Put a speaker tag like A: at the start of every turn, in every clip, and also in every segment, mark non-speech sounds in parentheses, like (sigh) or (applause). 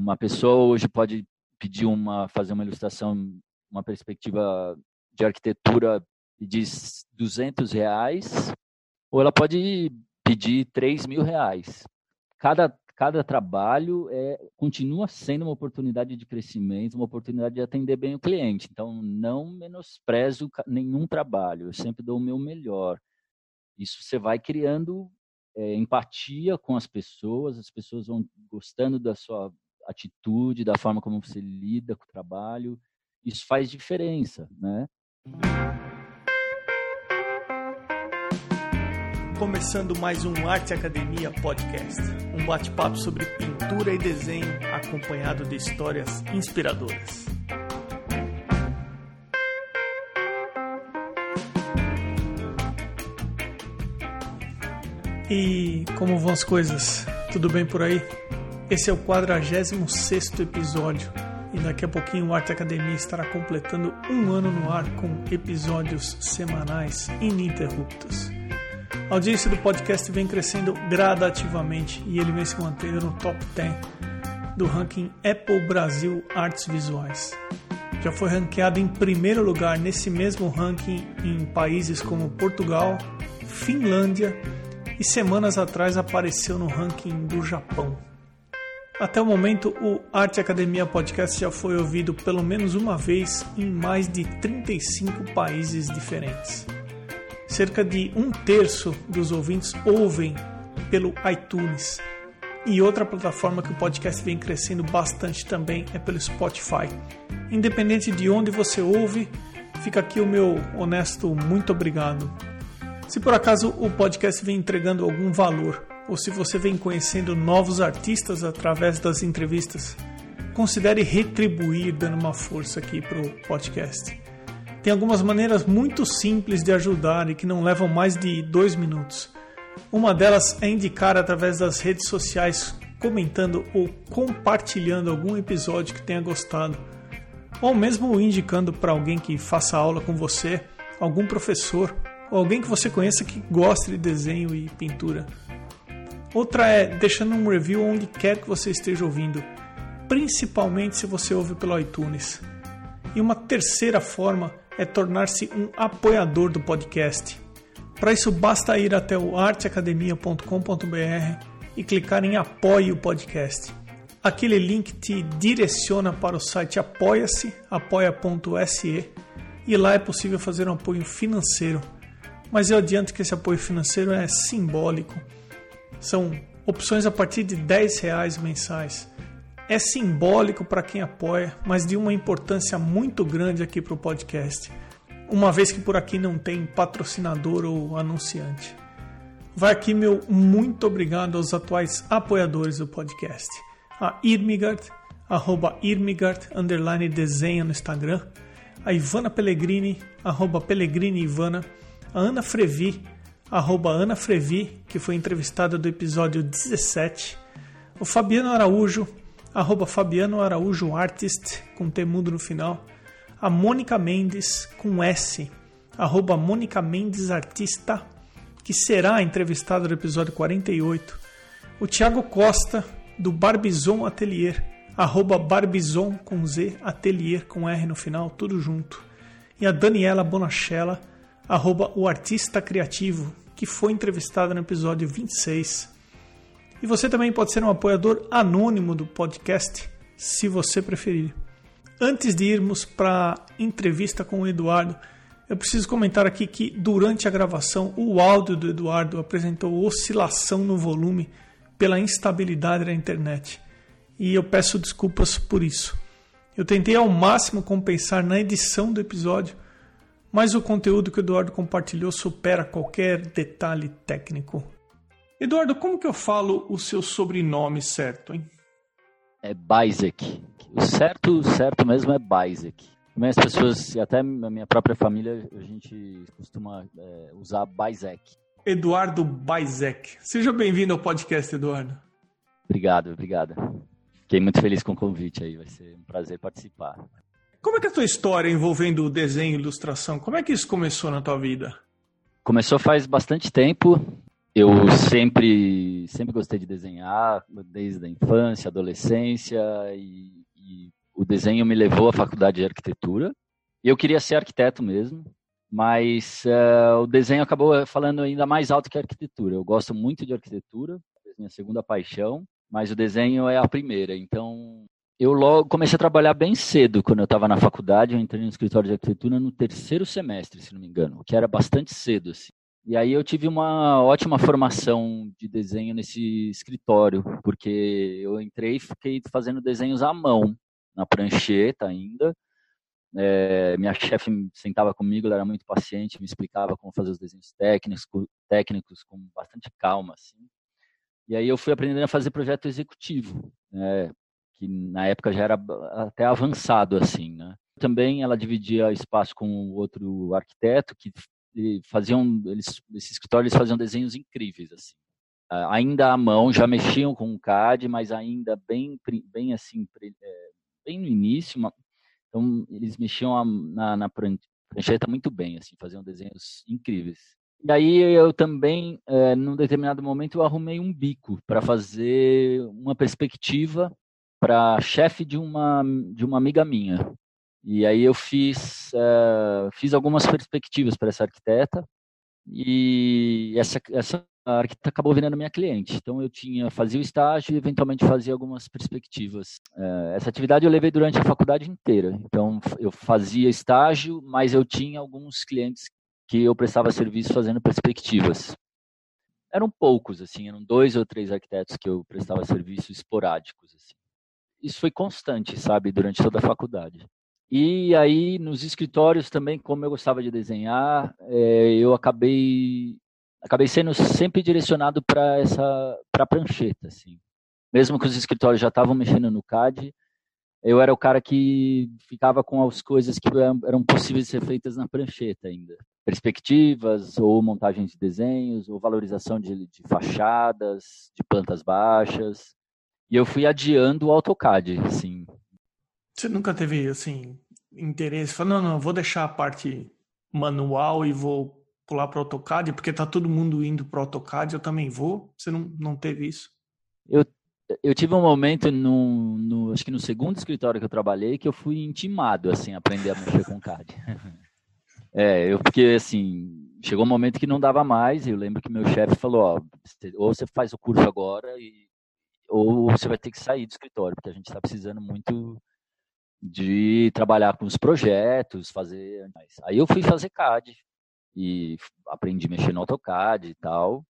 A: uma pessoa hoje pode pedir uma, fazer uma ilustração, uma perspectiva de arquitetura de 200 reais, ou ela pode pedir 3 mil reais. Cada, cada trabalho é, continua sendo uma oportunidade de crescimento, uma oportunidade de atender bem o cliente. Então, não menosprezo nenhum trabalho, eu sempre dou o meu melhor. Isso você vai criando é, empatia com as pessoas, as pessoas vão gostando da sua atitude, da forma como você lida com o trabalho. Isso faz diferença, né?
B: Começando mais um Arte Academia Podcast, um bate-papo sobre pintura e desenho acompanhado de histórias inspiradoras. E como vão as coisas? Tudo bem por aí? Esse é o 46 episódio e daqui a pouquinho o Arte Academia estará completando um ano no ar com episódios semanais ininterruptos. A audiência do podcast vem crescendo gradativamente e ele vem se mantendo no top 10 do ranking Apple Brasil Artes Visuais. Já foi ranqueado em primeiro lugar nesse mesmo ranking em países como Portugal, Finlândia e semanas atrás apareceu no ranking do Japão. Até o momento, o Arte Academia Podcast já foi ouvido pelo menos uma vez em mais de 35 países diferentes. Cerca de um terço dos ouvintes ouvem pelo iTunes. E outra plataforma que o podcast vem crescendo bastante também é pelo Spotify. Independente de onde você ouve, fica aqui o meu honesto muito obrigado se por acaso o podcast vem entregando algum valor, ou se você vem conhecendo novos artistas através das entrevistas, considere retribuir dando uma força aqui para o podcast. Tem algumas maneiras muito simples de ajudar e que não levam mais de dois minutos. Uma delas é indicar através das redes sociais, comentando ou compartilhando algum episódio que tenha gostado, ou mesmo indicando para alguém que faça aula com você, algum professor ou alguém que você conheça que goste de desenho e pintura. Outra é deixando um review onde quer que você esteja ouvindo, principalmente se você ouve pelo iTunes. E uma terceira forma é tornar-se um apoiador do podcast. Para isso basta ir até o arteacademia.com.br e clicar em Apoie o podcast. Aquele link te direciona para o site apoia-se, apoia.se, e lá é possível fazer um apoio financeiro mas eu adianto que esse apoio financeiro é simbólico. São opções a partir de 10 reais mensais. É simbólico para quem apoia, mas de uma importância muito grande aqui para o podcast, uma vez que por aqui não tem patrocinador ou anunciante. Vai aqui meu muito obrigado aos atuais apoiadores do podcast. A Irmigard, arroba Irmigard, underline desenha no Instagram. A Ivana Pellegrini, arroba Pellegrini Ivana a Ana Frevi, arroba Ana Frevi, que foi entrevistada do episódio 17, o Fabiano Araújo, arroba Fabiano Araújo Artist, com temudo no final, a Mônica Mendes, com S, arroba Mônica Mendes Artista, que será entrevistada no episódio 48, o Thiago Costa, do Barbizon Atelier, arroba Barbizon com Z, Atelier com R no final, tudo junto, e a Daniela Bonachella, arroba o artista criativo, que foi entrevistada no episódio 26. E você também pode ser um apoiador anônimo do podcast, se você preferir. Antes de irmos para a entrevista com o Eduardo, eu preciso comentar aqui que durante a gravação o áudio do Eduardo apresentou oscilação no volume pela instabilidade da internet. E eu peço desculpas por isso. Eu tentei ao máximo compensar na edição do episódio, mas o conteúdo que o Eduardo compartilhou supera qualquer detalhe técnico. Eduardo, como que eu falo o seu sobrenome certo, hein?
A: É Baizek. O certo, certo mesmo é Baizek. As pessoas, e até a minha própria família, a gente costuma é, usar Baizek.
B: Eduardo Baizek. Seja bem-vindo ao podcast, Eduardo.
A: Obrigado, obrigado. Fiquei muito feliz com o convite aí, vai ser um prazer participar.
B: Como é que é a tua história envolvendo desenho e ilustração? Como é que isso começou na tua vida?
A: Começou faz bastante tempo. eu sempre, sempre gostei de desenhar, desde a infância, adolescência, e, e o desenho me levou à faculdade de arquitetura. Eu queria ser arquiteto mesmo, mas uh, o desenho acabou falando ainda mais alto que a arquitetura. Eu gosto muito de arquitetura, é minha segunda paixão, mas o desenho é a primeira. Então, eu logo comecei a trabalhar bem cedo quando eu estava na faculdade. Eu entrei no escritório de arquitetura no terceiro semestre, se não me engano, que era bastante cedo. Assim. E aí eu tive uma ótima formação de desenho nesse escritório, porque eu entrei e fiquei fazendo desenhos à mão, na prancheta ainda. É, minha chefe sentava comigo, ela era muito paciente, me explicava como fazer os desenhos técnicos, técnicos com bastante calma, assim. E aí eu fui aprendendo a fazer projeto executivo, né, que na época já era até avançado, assim, né. Também ela dividia espaço com outro arquiteto que faziam, eles, esse escritório eles faziam desenhos incríveis, assim. Ainda à mão, já mexiam com o CAD, mas ainda bem, bem assim, é, bem no início. Então, eles mexiam na, na prancheta muito bem, assim, faziam desenhos incríveis. E aí eu também, é, num determinado momento, eu arrumei um bico para fazer uma perspectiva para chefe de uma, de uma amiga minha. E aí eu fiz, uh, fiz algumas perspectivas para essa arquiteta e essa, essa arquiteta acabou virando minha cliente. Então eu tinha fazia o estágio e eventualmente fazia algumas perspectivas. Uh, essa atividade eu levei durante a faculdade inteira. Então eu fazia estágio, mas eu tinha alguns clientes que eu prestava serviço fazendo perspectivas. Eram poucos, assim, eram dois ou três arquitetos que eu prestava serviço esporádicos. Assim. Isso foi constante, sabe, durante toda a faculdade. E aí, nos escritórios também, como eu gostava de desenhar, é, eu acabei acabei sendo sempre direcionado para essa para prancheta, assim. Mesmo que os escritórios já estavam mexendo no CAD, eu era o cara que ficava com as coisas que eram possíveis de ser feitas na prancheta ainda. Perspectivas, ou montagem de desenhos, ou valorização de, de fachadas, de plantas baixas. E eu fui adiando o AutoCAD, assim,
B: você nunca teve, assim, interesse? Falou, não, não, vou deixar a parte manual e vou pular para o AutoCAD, porque tá todo mundo indo para o AutoCAD, eu também vou. Você não, não teve isso?
A: Eu, eu tive um momento, no, no, acho que no segundo escritório que eu trabalhei, que eu fui intimado, assim, a aprender a mexer com CAD. (laughs) É, eu porque assim, chegou um momento que não dava mais, e eu lembro que meu chefe falou, ó, ou você faz o curso agora, e, ou você vai ter que sair do escritório, porque a gente está precisando muito de trabalhar com os projetos, fazer. Aí eu fui fazer CAD e aprendi a mexer no AutoCAD e tal,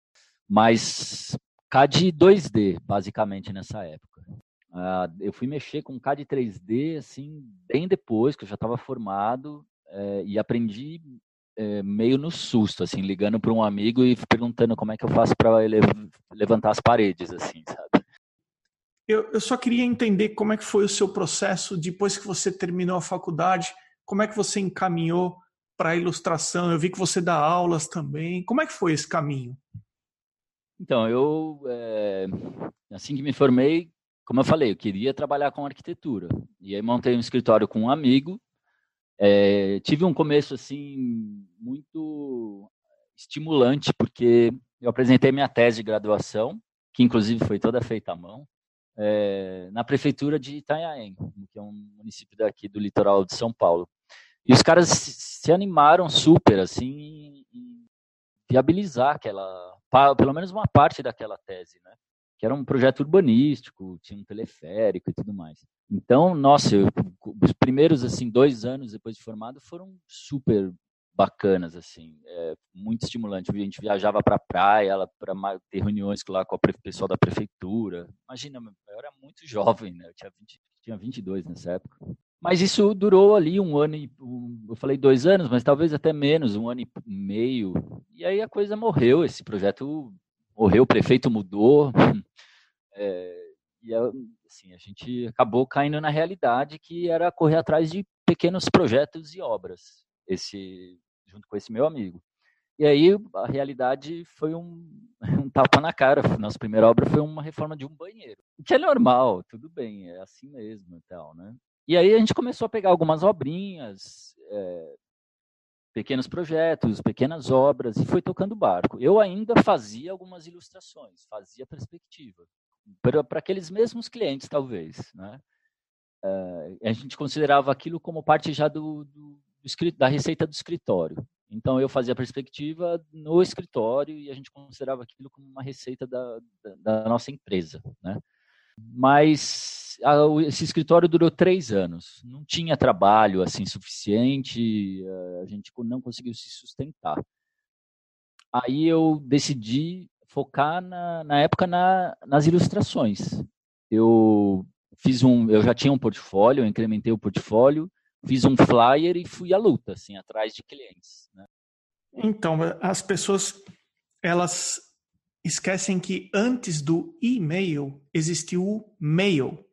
A: mas CAD 2D, basicamente, nessa época. Uh, eu fui mexer com CAD 3D, assim, bem depois, que eu já estava formado, é, e aprendi é, meio no susto, assim, ligando para um amigo e perguntando como é que eu faço para levantar as paredes, assim, sabe?
B: Eu, eu só queria entender como é que foi o seu processo depois que você terminou a faculdade, como é que você encaminhou para a ilustração? Eu vi que você dá aulas também. Como é que foi esse caminho?
A: Então, eu, é, assim que me formei, como eu falei, eu queria trabalhar com arquitetura. E aí montei um escritório com um amigo. É, tive um começo, assim, muito estimulante, porque eu apresentei minha tese de graduação, que inclusive foi toda feita à mão é, na prefeitura de Itanhaém, que é um município daqui do litoral de São Paulo. E os caras se animaram super, assim, em viabilizar aquela, pelo menos uma parte daquela tese, né? Que era um projeto urbanístico, tinha um teleférico e tudo mais. Então, nossa, eu, os primeiros, assim, dois anos depois de formado foram super bacanas, assim, é, muito estimulante. A gente viajava para a praia, para ter reuniões lá com o pessoal da prefeitura. Imagina, eu era muito (laughs) jovem, né? Eu tinha, 20, tinha 22 nessa época. Mas isso durou ali um ano e um, eu falei dois anos, mas talvez até menos, um ano e meio. E aí a coisa morreu, esse projeto morreu, o prefeito mudou. (laughs) É, e assim, a gente acabou caindo na realidade que era correr atrás de pequenos projetos e obras. Esse junto com esse meu amigo. E aí a realidade foi um, (laughs) um tapa na cara. Nossa primeira obra foi uma reforma de um banheiro, que é normal, tudo bem, é assim mesmo e tal, né? E aí a gente começou a pegar algumas obrinhas, é, pequenos projetos, pequenas obras e foi tocando barco. Eu ainda fazia algumas ilustrações, fazia perspectiva para aqueles mesmos clientes, talvez, né? Uh, a gente considerava aquilo como parte já do, do, da receita do escritório. Então eu fazia perspectiva no escritório e a gente considerava aquilo como uma receita da, da, da nossa empresa, né? Mas a, esse escritório durou três anos, não tinha trabalho assim suficiente, a gente não conseguiu se sustentar. Aí eu decidi focar na, na época na, nas ilustrações. Eu fiz um, eu já tinha um portfólio, eu incrementei o portfólio, fiz um flyer e fui à luta, assim, atrás de clientes. Né?
B: Então, as pessoas elas esquecem que antes do e-mail existiu o mail.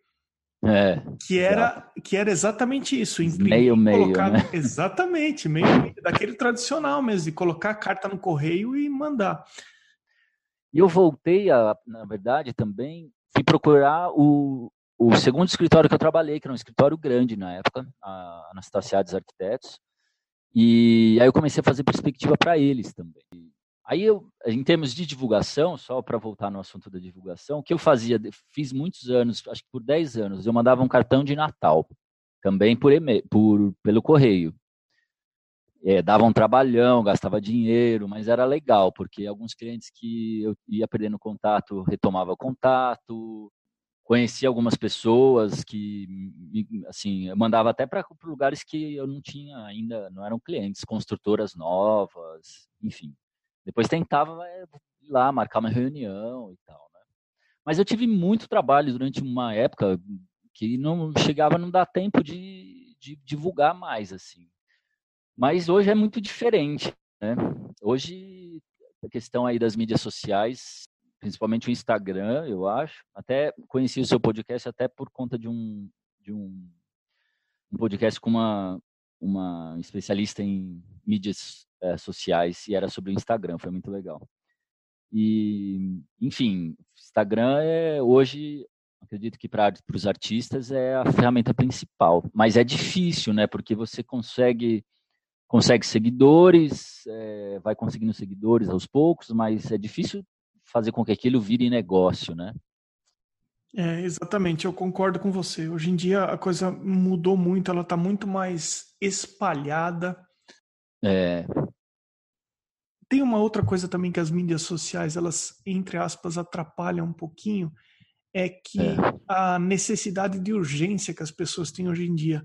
A: É,
B: que era que era exatamente isso,
A: imprimir, meio,
B: colocar,
A: né? (laughs)
B: exatamente, meio daquele tradicional mesmo, de colocar a carta no correio e mandar.
A: E eu voltei a, na verdade, também fui procurar o, o segundo escritório que eu trabalhei, que era um escritório grande na época, a Anastasiades Arquitetos. E aí eu comecei a fazer perspectiva para eles também. Aí eu, em termos de divulgação, só para voltar no assunto da divulgação, o que eu fazia, fiz muitos anos, acho que por 10 anos, eu mandava um cartão de Natal, também por, por pelo correio. É, dava um trabalhão, gastava dinheiro, mas era legal, porque alguns clientes que eu ia perdendo contato, retomava contato, conhecia algumas pessoas que, assim, eu mandava até para lugares que eu não tinha ainda, não eram clientes, construtoras novas, enfim. Depois tentava é, ir lá, marcar uma reunião e tal, né? Mas eu tive muito trabalho durante uma época que não chegava a não dar tempo de, de divulgar mais, assim. Mas hoje é muito diferente, né? Hoje, a questão aí das mídias sociais, principalmente o Instagram, eu acho, até conheci o seu podcast até por conta de um, de um, um podcast com uma, uma especialista em mídias é, sociais e era sobre o Instagram, foi muito legal. E, enfim, Instagram é hoje, acredito que para os artistas é a ferramenta principal, mas é difícil, né? Porque você consegue consegue seguidores, é, vai conseguindo seguidores aos poucos, mas é difícil fazer com que aquilo vire negócio, né?
B: É, exatamente, eu concordo com você. Hoje em dia a coisa mudou muito, ela está muito mais espalhada.
A: É,
B: tem uma outra coisa também que as mídias sociais, elas, entre aspas, atrapalham um pouquinho, é que é. a necessidade de urgência que as pessoas têm hoje em dia.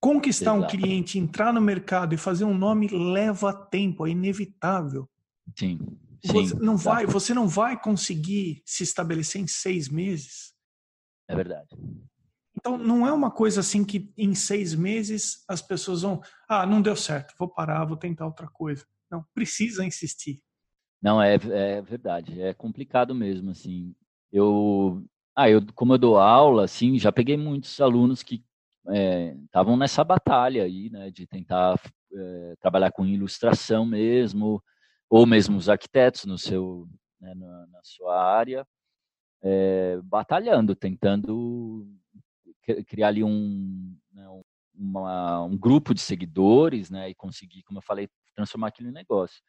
B: Conquistar Exato. um cliente, entrar no mercado e fazer um nome leva tempo, é inevitável.
A: Sim.
B: Você não, vai, você não vai conseguir se estabelecer em seis meses.
A: É verdade.
B: Então, não é uma coisa assim que em seis meses as pessoas vão. Ah, não deu certo, vou parar, vou tentar outra coisa. Não, precisa insistir.
A: Não, é, é verdade. É complicado mesmo, assim. Eu, ah, eu, como eu dou aula, assim, já peguei muitos alunos que estavam é, nessa batalha aí, né, de tentar é, trabalhar com ilustração mesmo, ou mesmo os arquitetos no seu, né, na, na, sua área, é, batalhando, tentando criar ali um, né, uma, um grupo de seguidores, né, e conseguir, como eu falei, transformar aquilo em negócio.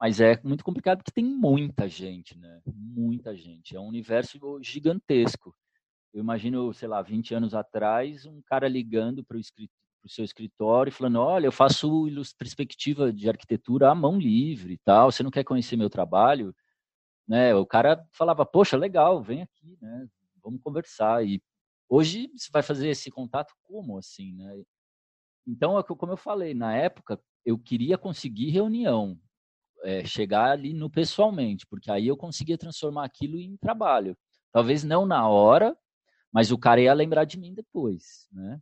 A: Mas é muito complicado porque tem muita gente, né? Muita gente. É um universo gigantesco. Eu imagino, sei lá, 20 anos atrás, um cara ligando para o seu escritório falando: Olha, eu faço perspectiva de arquitetura à mão livre e tal. Você não quer conhecer meu trabalho? Né? O cara falava: Poxa, legal, vem aqui, né? Vamos conversar. E hoje você vai fazer esse contato como assim, né? Então, é como eu falei, na época eu queria conseguir reunião, é, chegar ali no pessoalmente, porque aí eu conseguia transformar aquilo em trabalho. Talvez não na hora, mas o cara ia lembrar de mim depois, né?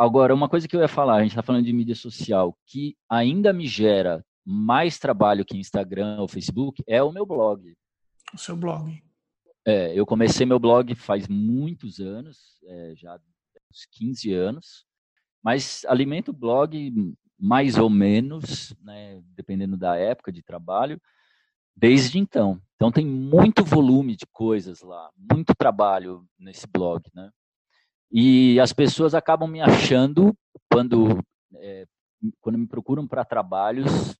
A: Agora, uma coisa que eu ia falar, a gente está falando de mídia social, que ainda me gera mais trabalho que Instagram ou Facebook, é o meu blog.
B: O seu blog.
A: É, eu comecei meu blog faz muitos anos, é, já uns 15 anos, mas alimento o blog mais ou menos, né, dependendo da época de trabalho, desde então. Então tem muito volume de coisas lá, muito trabalho nesse blog, né? E as pessoas acabam me achando quando é, quando me procuram para trabalhos,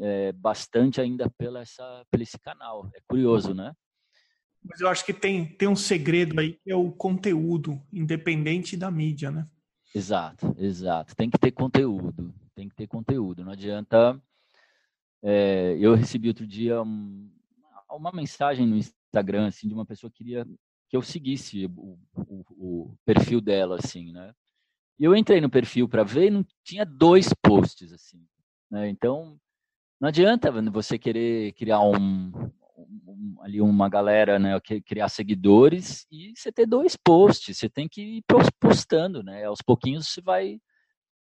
A: é, bastante ainda pela essa, pelo esse canal. É curioso, né?
B: Mas eu acho que tem, tem um segredo aí, que é o conteúdo, independente da mídia, né?
A: Exato, exato. Tem que ter conteúdo, tem que ter conteúdo. Não adianta. É, eu recebi outro dia um, uma mensagem no Instagram assim de uma pessoa que queria que eu seguisse o, o, o perfil dela, assim, né? E eu entrei no perfil para ver e não tinha dois posts, assim. Né? Então, não adianta você querer criar um, um, ali uma galera, né, criar seguidores e você ter dois posts, você tem que ir postando, né? Aos pouquinhos você vai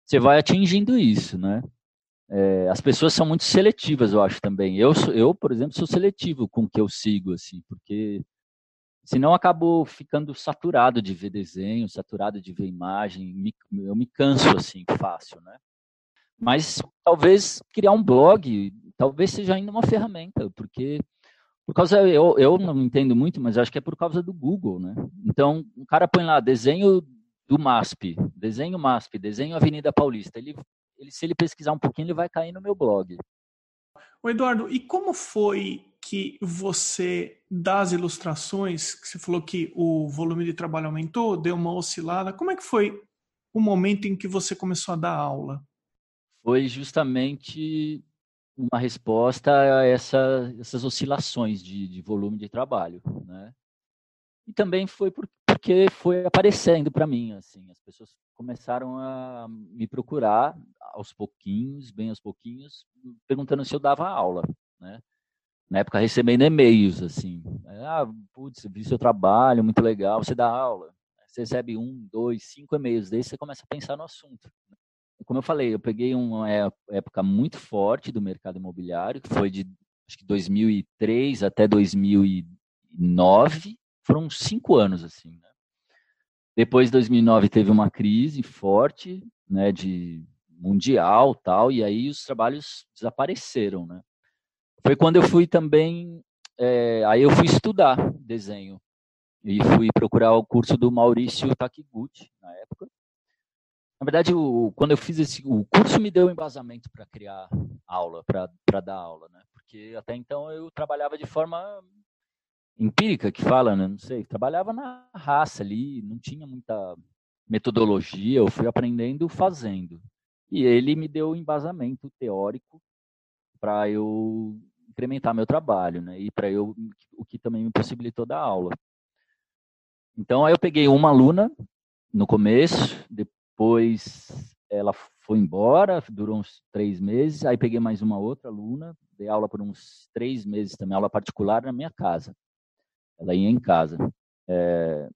A: você vai atingindo isso, né? É, as pessoas são muito seletivas, eu acho também. Eu, eu, por exemplo, sou seletivo com o que eu sigo, assim, porque senão acabo ficando saturado de ver desenho, saturado de ver imagem, me, eu me canso assim fácil, né? Mas talvez criar um blog, talvez seja ainda uma ferramenta, porque por causa eu, eu não entendo muito, mas acho que é por causa do Google, né? Então, o cara põe lá desenho do MASP, desenho MASP, desenho Avenida Paulista. Ele, ele se ele pesquisar um pouquinho, ele vai cair no meu blog.
B: O Eduardo, e como foi que você, das ilustrações, que você falou que o volume de trabalho aumentou, deu uma oscilada, como é que foi o momento em que você começou a dar aula?
A: Foi justamente uma resposta a essa, essas oscilações de, de, volume de trabalho, né? E também foi por, porque foi aparecendo para mim, assim, as pessoas começaram a me procurar aos pouquinhos, bem aos pouquinhos, perguntando se eu dava aula, né? Na época recebendo e-mails, assim. Ah, putz, vi seu trabalho, muito legal, você dá aula. Você recebe um, dois, cinco e-mails desses, você começa a pensar no assunto. Como eu falei, eu peguei uma época muito forte do mercado imobiliário, que foi de acho que 2003 até 2009, foram cinco anos assim. Né? Depois de 2009 teve uma crise forte, né, de mundial tal, e aí os trabalhos desapareceram, né? Foi quando eu fui também, é, aí eu fui estudar desenho e fui procurar o curso do Maurício Takiguchi na época. Na verdade, o, quando eu fiz esse, o curso me deu embasamento para criar aula, para dar aula, né? Porque até então eu trabalhava de forma empírica, que fala, né? Não sei, trabalhava na raça ali, não tinha muita metodologia, eu fui aprendendo fazendo. E ele me deu embasamento teórico para eu incrementar meu trabalho, né? E para eu o que também me possibilitou dar aula. Então aí eu peguei uma aluna no começo, depois ela foi embora, durou uns três meses. Aí peguei mais uma outra aluna, dei aula por uns três meses também, aula particular na minha casa. Ela ia em casa. É...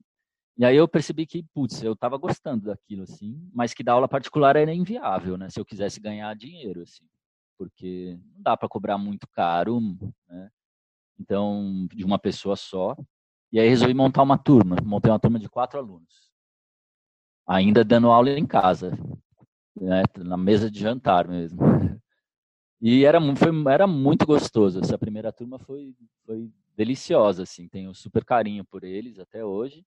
A: E aí eu percebi que, putz, eu estava gostando daquilo, assim, mas que dar aula particular era inviável, né? Se eu quisesse ganhar dinheiro, assim porque não dá para cobrar muito caro, né? Então, de uma pessoa só. E aí resolvi montar uma turma. Montei uma turma de quatro alunos. Ainda dando aula em casa, né? na mesa de jantar mesmo. (laughs) E era, foi, era muito gostoso. Essa primeira turma foi, foi deliciosa, assim. Tenho super carinho por eles até hoje.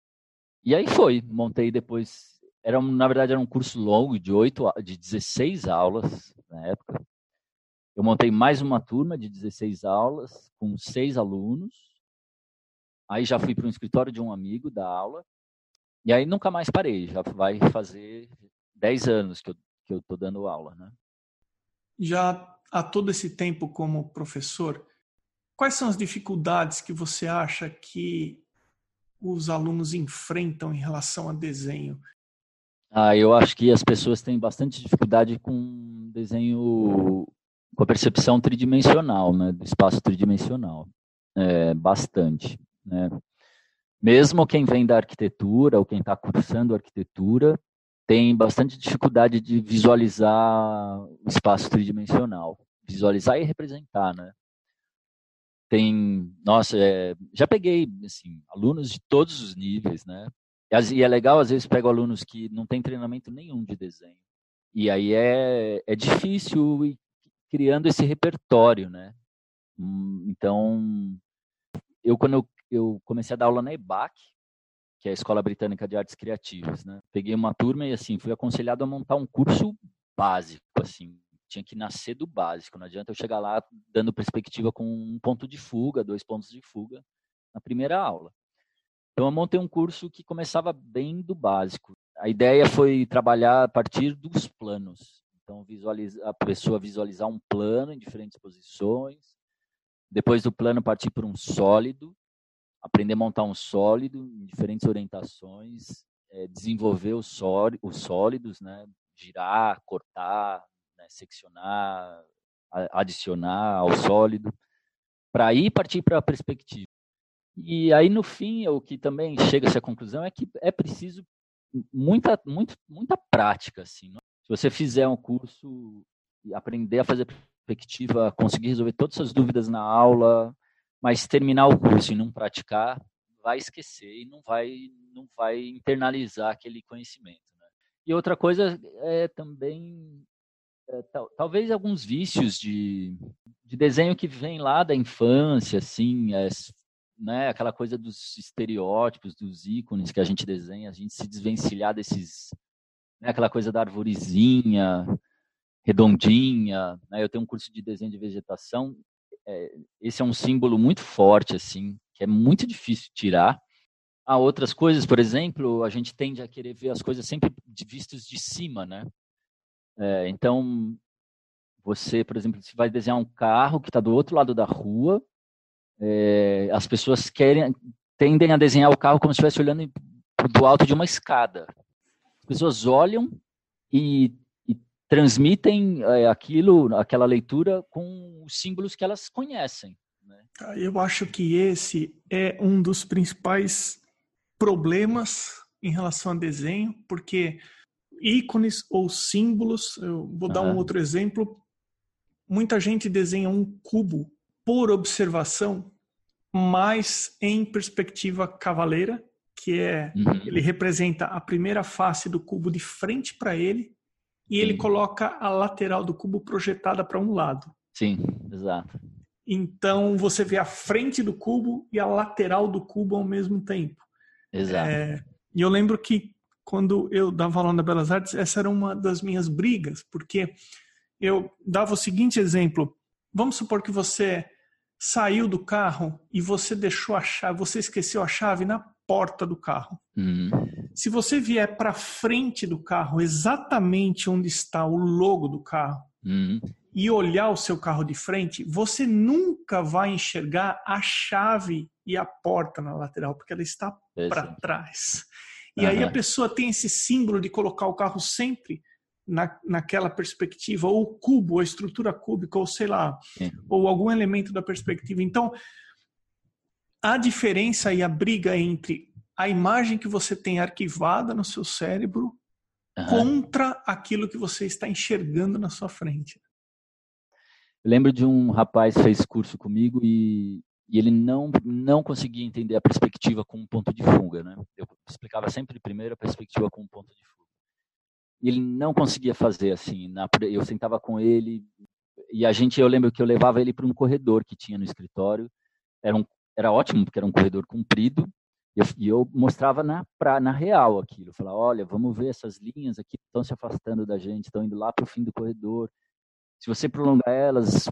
A: E aí foi. Montei depois. Era, na verdade, era um curso longo de oito, de 16 aulas na época. Eu montei mais uma turma de 16 aulas, com seis alunos. Aí já fui para um escritório de um amigo da aula. E aí nunca mais parei. Já vai fazer 10 anos que eu que eu estou dando aula, né?
B: Já há todo esse tempo como professor, quais são as dificuldades que você acha que os alunos enfrentam em relação a desenho?
A: Ah, eu acho que as pessoas têm bastante dificuldade com desenho com a percepção tridimensional, né, do espaço tridimensional, é, bastante, né. Mesmo quem vem da arquitetura ou quem está cursando arquitetura tem bastante dificuldade de visualizar o espaço tridimensional, visualizar e representar, né. Tem, nossa, é, já peguei assim alunos de todos os níveis, né. E é legal às vezes pego alunos que não têm treinamento nenhum de desenho. E aí é, é difícil criando esse repertório, né? Hum, então, eu quando eu, eu comecei a dar aula na EBAC, que é a Escola Britânica de Artes Criativas, né? Peguei uma turma e assim fui aconselhado a montar um curso básico, assim. Tinha que nascer do básico. Não adianta eu chegar lá dando perspectiva com um ponto de fuga, dois pontos de fuga na primeira aula. Então eu montei um curso que começava bem do básico. A ideia foi trabalhar a partir dos planos. Então a pessoa visualizar um plano em diferentes posições, depois do plano partir para um sólido, aprender a montar um sólido em diferentes orientações, é, desenvolver os, sólidos, né? girar, cortar, né? seccionar, adicionar ao sólido, para aí partir para a perspectiva. E aí, no fim, o que também chega-se à conclusão é que é preciso muita, muito, muita prática. Assim? Se você fizer um curso e aprender a fazer perspectiva, conseguir resolver todas as dúvidas na aula, mas terminar o curso e não praticar, vai esquecer e não vai, não vai internalizar aquele conhecimento. Né? E outra coisa é também é, tal, talvez alguns vícios de, de desenho que vem lá da infância, assim, é, né, aquela coisa dos estereótipos, dos ícones que a gente desenha, a gente se desvencilhar desses, né, aquela coisa da arvorezinha, redondinha, né, eu tenho um curso de desenho de vegetação é, esse é um símbolo muito forte, assim, que é muito difícil tirar. Há outras coisas, por exemplo, a gente tende a querer ver as coisas sempre vistas de cima, né? É, então, você, por exemplo, se vai desenhar um carro que está do outro lado da rua, é, as pessoas querem tendem a desenhar o carro como se estivesse olhando do alto de uma escada. As pessoas olham e transmitem é, aquilo, aquela leitura com os símbolos que elas conhecem. Né?
B: Ah, eu acho que esse é um dos principais problemas em relação a desenho, porque ícones ou símbolos, eu vou dar um outro exemplo, muita gente desenha um cubo por observação, mas em perspectiva cavaleira, que é uhum. ele representa a primeira face do cubo de frente para ele e ele coloca a lateral do cubo projetada para um lado.
A: Sim, exato.
B: Então você vê a frente do cubo e a lateral do cubo ao mesmo tempo.
A: Exato. É,
B: e eu lembro que quando eu dava aula na Belas Artes, essa era uma das minhas brigas, porque eu dava o seguinte exemplo: vamos supor que você saiu do carro e você deixou a chave, você esqueceu a chave na porta do carro.
A: Uhum.
B: Se você vier para frente do carro, exatamente onde está o logo do carro,
A: uhum.
B: e olhar o seu carro de frente, você nunca vai enxergar a chave e a porta na lateral, porque ela está para trás. E uhum. aí a pessoa tem esse símbolo de colocar o carro sempre na, naquela perspectiva, ou o cubo, a estrutura cúbica, ou sei lá,
A: Sim.
B: ou algum elemento da perspectiva. Então, a diferença e a briga entre a imagem que você tem arquivada no seu cérebro uhum. contra aquilo que você está enxergando na sua frente.
A: Eu lembro de um rapaz que fez curso comigo e, e ele não, não conseguia entender a perspectiva com um ponto de fuga. Né? Eu explicava sempre primeiro a perspectiva com um ponto de fuga. E ele não conseguia fazer assim. Na, eu sentava com ele e a gente, eu lembro que eu levava ele para um corredor que tinha no escritório. Era um era ótimo, porque era um corredor comprido, e eu, e eu mostrava na, pra, na real aquilo. Eu falava, olha, vamos ver essas linhas aqui estão se afastando da gente, estão indo lá para o fim do corredor. Se você prolongar elas,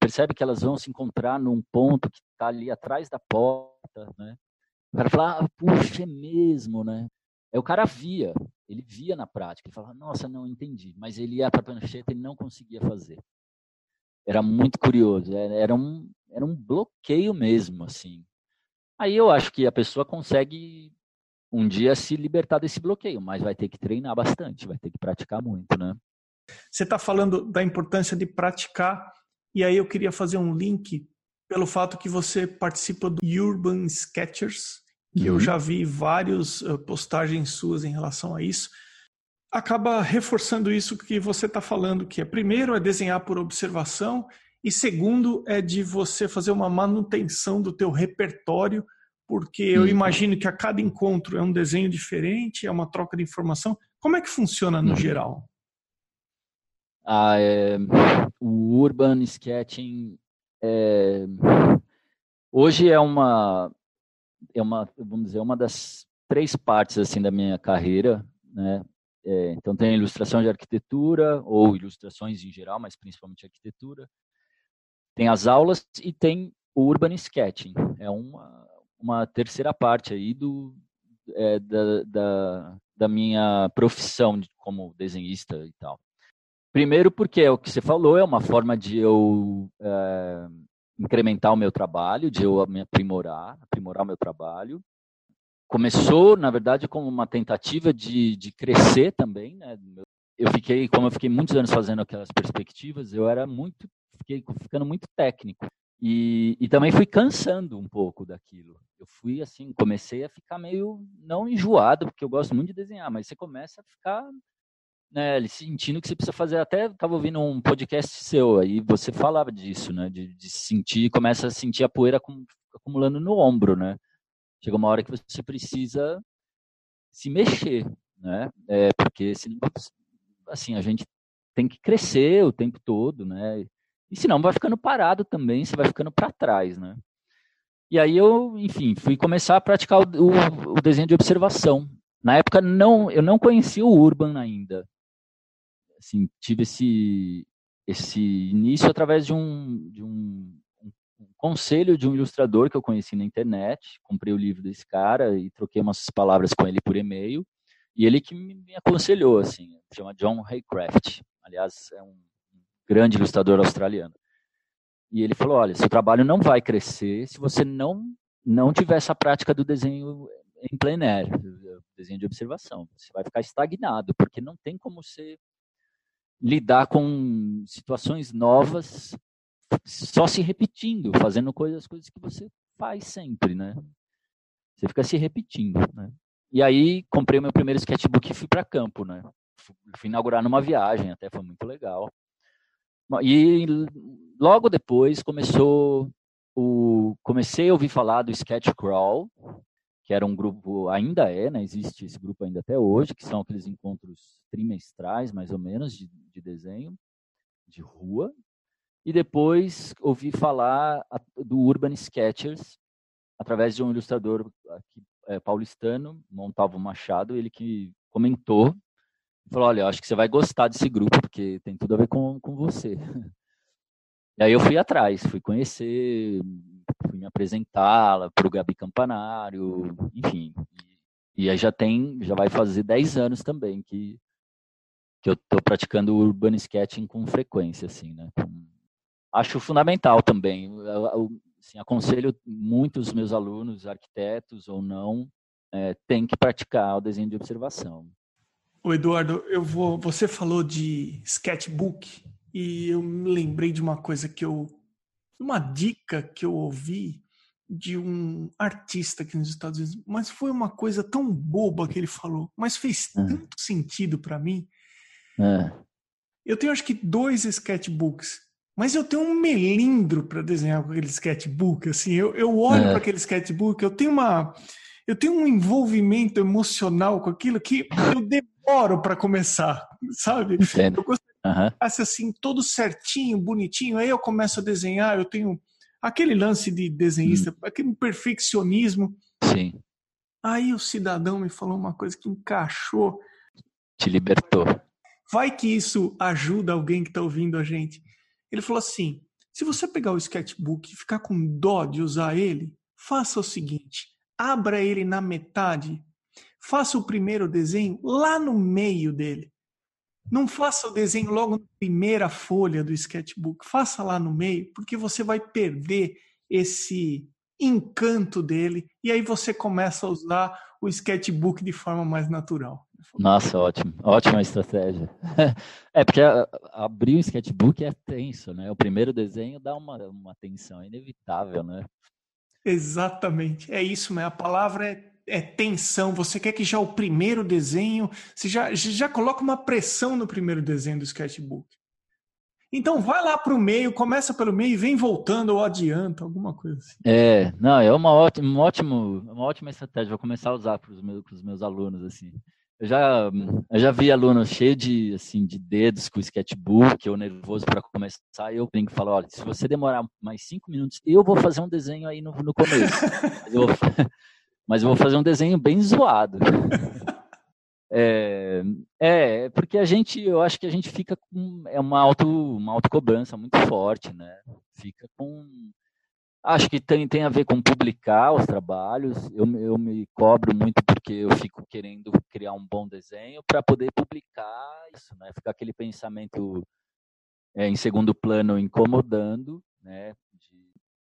A: percebe que elas vão se encontrar num ponto que está ali atrás da porta, né? O cara fala, ah, puxa, é mesmo, né? Aí o cara via, ele via na prática, ele falava, nossa, não entendi. Mas ele ia para a prancheta e não conseguia fazer. Era muito curioso, era um, era um bloqueio mesmo, assim. Aí eu acho que a pessoa consegue um dia se libertar desse bloqueio, mas vai ter que treinar bastante, vai ter que praticar muito, né?
B: Você está falando da importância de praticar, e aí eu queria fazer um link pelo fato que você participa do Urban Sketchers, que uhum. eu já vi várias uh, postagens suas em relação a isso. Acaba reforçando isso que você está falando, que é primeiro é desenhar por observação e segundo é de você fazer uma manutenção do teu repertório, porque eu uhum. imagino que a cada encontro é um desenho diferente, é uma troca de informação. Como é que funciona no uhum. geral?
A: Ah, é, o urban sketching é, hoje é uma é uma vamos dizer uma das três partes assim da minha carreira, né? É, então tem ilustração de arquitetura ou ilustrações em geral, mas principalmente arquitetura. Tem as aulas e tem o urban sketching. É uma, uma terceira parte aí do, é, da, da, da, minha profissão como desenhista e tal. Primeiro porque é o que você falou, é uma forma de eu é, incrementar o meu trabalho, de eu me aprimorar, aprimorar o meu trabalho. Começou, na verdade, como uma tentativa de, de crescer também, né? Eu fiquei, como eu fiquei muitos anos fazendo aquelas perspectivas, eu era muito, fiquei ficando muito técnico. E, e também fui cansando um pouco daquilo. Eu fui assim, comecei a ficar meio, não enjoado, porque eu gosto muito de desenhar, mas você começa a ficar né, sentindo que você precisa fazer. Até estava ouvindo um podcast seu aí, você falava disso, né, de, de sentir, começa a sentir a poeira acumulando no ombro, né. Chega uma hora que você precisa se mexer, né, é, porque assim, a gente tem que crescer o tempo todo, né, e senão vai ficando parado também, você vai ficando para trás, né? E aí eu, enfim, fui começar a praticar o, o, o, desenho de observação. Na época não, eu não conhecia o Urban ainda. Assim, tive esse esse início através de um, de um conselho de um ilustrador que eu conheci na internet. Comprei o livro desse cara e troquei umas palavras com ele por e-mail. E ele que me aconselhou, assim, chama John Haycraft. Aliás, é um grande ilustrador australiano. E ele falou: olha, seu trabalho não vai crescer se você não não tiver essa prática do desenho em plein air, desenho de observação. Você vai ficar estagnado, porque não tem como você lidar com situações novas só se repetindo, fazendo coisas, coisas que você faz sempre, né? Você fica se repetindo, né? E aí comprei meu primeiro sketchbook e fui para campo, né? Fui inaugurar numa viagem, até foi muito legal. E logo depois começou o comecei a ouvir falar do Sketch Crawl, que era um grupo, ainda é, né, existe esse grupo ainda até hoje, que são aqueles encontros trimestrais, mais ou menos, de, de desenho, de rua. E depois ouvi falar do Urban Sketchers, através de um ilustrador aqui, é, paulistano, Montalvo Machado, ele que comentou falou, olha, acho que você vai gostar desse grupo, porque tem tudo a ver com, com você. E aí eu fui atrás, fui conhecer, fui me apresentá-la para o Gabi Campanário, enfim. E, aí já tem, já vai fazer 10 anos também que, que eu estou praticando urban sketching com frequência, assim, né? Acho fundamental também. Eu, assim, aconselho muitos meus alunos, arquitetos ou não, é, tem que praticar o desenho de observação.
B: O Eduardo, eu vou. Você falou de sketchbook e eu me lembrei de uma coisa que eu, uma dica que eu ouvi de um artista aqui nos Estados Unidos, mas foi uma coisa tão boba que ele falou, mas fez é. tanto sentido para mim. É. Eu tenho acho que dois sketchbooks, mas eu tenho um melindro para desenhar com aquele sketchbook. Assim, eu, eu olho é. para aquele sketchbook, eu tenho uma eu tenho um envolvimento emocional com aquilo que eu demoro para começar, sabe?
A: Entendo.
B: Eu gostaria uhum. que assim, todo certinho, bonitinho, aí eu começo a desenhar, eu tenho aquele lance de desenhista, hum. aquele perfeccionismo.
A: Sim.
B: Aí o cidadão me falou uma coisa que encaixou.
A: Te libertou.
B: Vai que isso ajuda alguém que está ouvindo a gente. Ele falou assim: se você pegar o sketchbook e ficar com dó de usar ele, faça o seguinte: abra ele na metade, faça o primeiro desenho lá no meio dele. Não faça o desenho logo na primeira folha do sketchbook, faça lá no meio, porque você vai perder esse encanto dele e aí você começa a usar o sketchbook de forma mais natural.
A: Nossa, ótimo, ótima estratégia. (laughs) É porque abrir o sketchbook é tenso, né? O primeiro desenho dá uma, uma tensão inevitável, né?
B: Exatamente, é isso, né? A palavra é, é, tensão. Você quer que já o primeiro desenho, você já, já coloca uma pressão no primeiro desenho do sketchbook. Então vai lá para o meio, começa pelo meio e vem voltando ou adianta, alguma coisa assim.
A: É, não, é uma ótima, uma ótima, uma ótima estratégia. Vou começar a usar para os meus, meus alunos assim. Eu já, eu já vi aluno cheio de, assim, de dedos com o sketchbook, ou nervoso para começar, e eu brinco e falo, olha, se você demorar mais cinco minutos, eu vou fazer um desenho aí no, no começo. mas, eu vou, (laughs) mas eu vou fazer um desenho bem zoado. (laughs) É, é, porque a gente, eu acho que a gente fica com é uma auto, uma autocobrança muito forte, né? Fica com Acho que tem, tem a ver com publicar os trabalhos. Eu, eu me cobro muito porque eu fico querendo criar um bom desenho para poder publicar isso, né? Ficar aquele pensamento é, em segundo plano incomodando, né?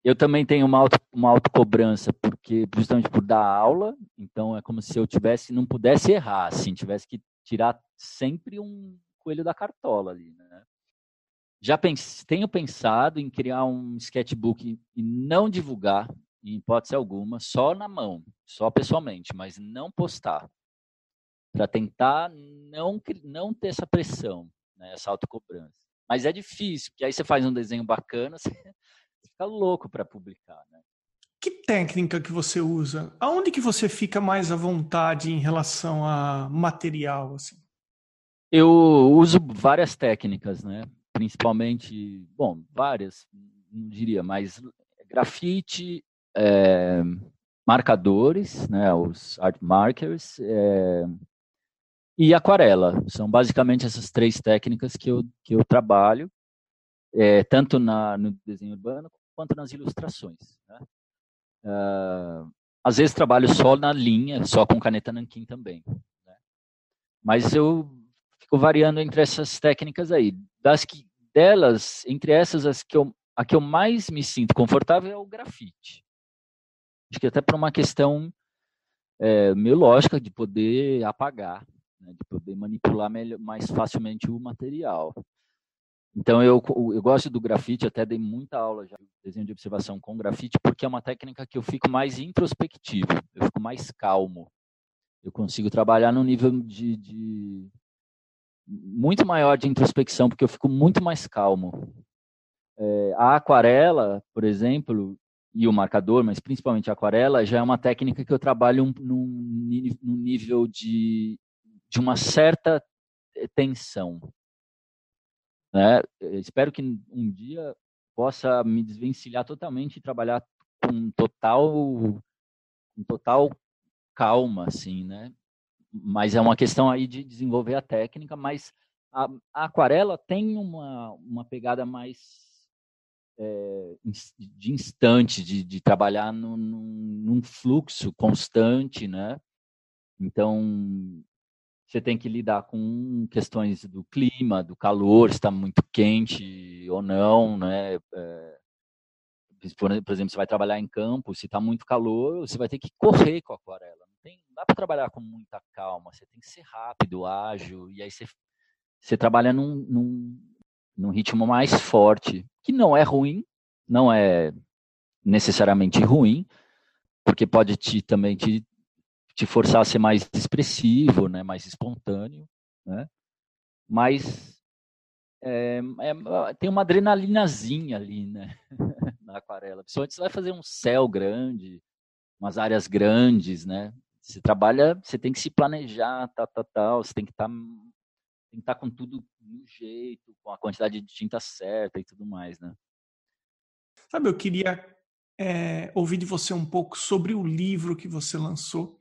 A: Eu também tenho uma, auto, uma autocobrança, porque justamente por dar aula, então é como se eu tivesse, não pudesse errar, assim, tivesse que tirar sempre um coelho da cartola ali, né? Já pense, tenho pensado em criar um sketchbook e não divulgar, em hipótese alguma, só na mão, só pessoalmente, mas não postar, para tentar não, não ter essa pressão, né, essa autocobrança. Mas é difícil, porque aí você faz um desenho bacana, (laughs) você fica louco para publicar. Né?
B: Que técnica que você usa? Aonde que você fica mais à vontade em relação a material? Assim?
A: Eu uso várias técnicas, né? Principalmente, bom, várias, não diria, mas grafite, é, marcadores, né, os art markers, é, e aquarela. São basicamente essas três técnicas que eu, que eu trabalho, é, tanto na, no desenho urbano quanto nas ilustrações. Né? Uh, às vezes trabalho só na linha, só com caneta nanquim também. Né? Mas eu variando entre essas técnicas aí. Das que delas, entre essas, as que eu, a que eu mais me sinto confortável é o grafite. Acho que até por uma questão é, meio lógica de poder apagar, né, de poder manipular melhor, mais facilmente o material. Então eu, eu gosto do grafite, até dei muita aula já de desenho de observação com grafite, porque é uma técnica que eu fico mais introspectivo, eu fico mais calmo. Eu consigo trabalhar no nível de, de muito maior de introspecção, porque eu fico muito mais calmo. É, a aquarela, por exemplo, e o marcador, mas principalmente a aquarela, já é uma técnica que eu trabalho num, num nível de, de uma certa tensão. Né? espero que um dia possa me desvencilhar totalmente e trabalhar com total, com total calma, assim, né? Mas é uma questão aí de desenvolver a técnica, mas a, a aquarela tem uma, uma pegada mais é, de instante, de, de trabalhar no, num fluxo constante, né? Então, você tem que lidar com questões do clima, do calor, está muito quente ou não, né? É, por exemplo, você vai trabalhar em campo, se está muito calor, você vai ter que correr com a aquarela tem, não dá para trabalhar com muita calma, você tem que ser rápido, ágil, e aí você, você trabalha num, num, num ritmo mais forte, que não é ruim, não é necessariamente ruim, porque pode te, também te, te forçar a ser mais expressivo, né, mais espontâneo, né? Mas é, é, tem uma adrenalinazinha ali, né, (laughs) na aquarela. Principalmente você vai fazer um céu grande, umas áreas grandes, né? Você trabalha, você tem que se planejar, tal, tal, tal. Você tem que estar tá, tem que estar tá com tudo no jeito, com a quantidade de tinta certa e tudo mais, né?
B: Sabe, eu queria é, ouvir de você um pouco sobre o livro que você lançou,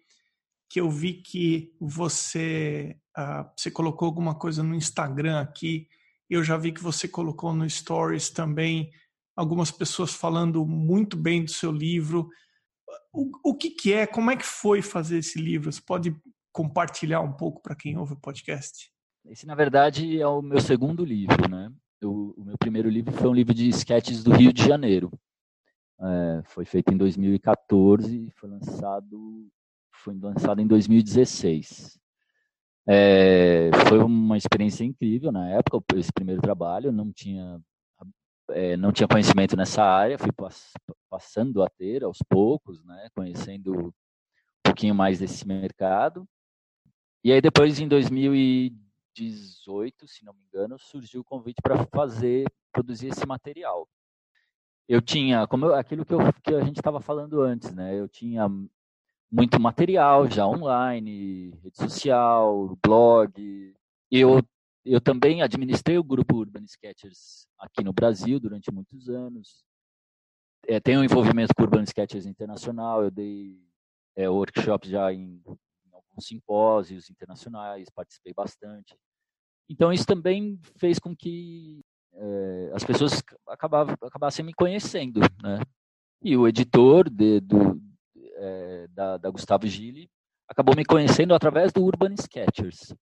B: que eu vi que você, uh, você colocou alguma coisa no Instagram aqui, eu já vi que você colocou no Stories também algumas pessoas falando muito bem do seu livro. O, o que, que é? Como é que foi fazer esse livro? Você pode compartilhar um pouco para quem ouve o podcast?
A: Esse, na verdade, é o meu segundo livro, né? O, meu primeiro livro foi um livro de sketches do Rio de Janeiro. É, foi feito em 2014 e foi lançado, foi lançado em 2016. É, foi uma experiência incrível na época, esse primeiro trabalho. Não tinha é, não tinha conhecimento nessa área, fui passando a ter aos poucos, né, conhecendo um pouquinho mais desse mercado. E aí depois, em 2018, se não me engano, surgiu o convite para fazer, produzir esse material. Eu tinha, como eu, aquilo que, eu, que a gente estava falando antes, né, eu tinha muito material já online, rede social, blog. Eu eu também administrei o grupo Urban Sketchers aqui no Brasil durante muitos anos. É, tenho envolvimento com Urban Sketchers Internacional, eu dei é, workshops já em, em, alguns simpósios internacionais, participei bastante. Então isso também fez com que é, as pessoas acabavam, acabassem me conhecendo, né? E o editor de, do, é, da, da, Gustavo Gili acabou me conhecendo através do Urban Sketchers.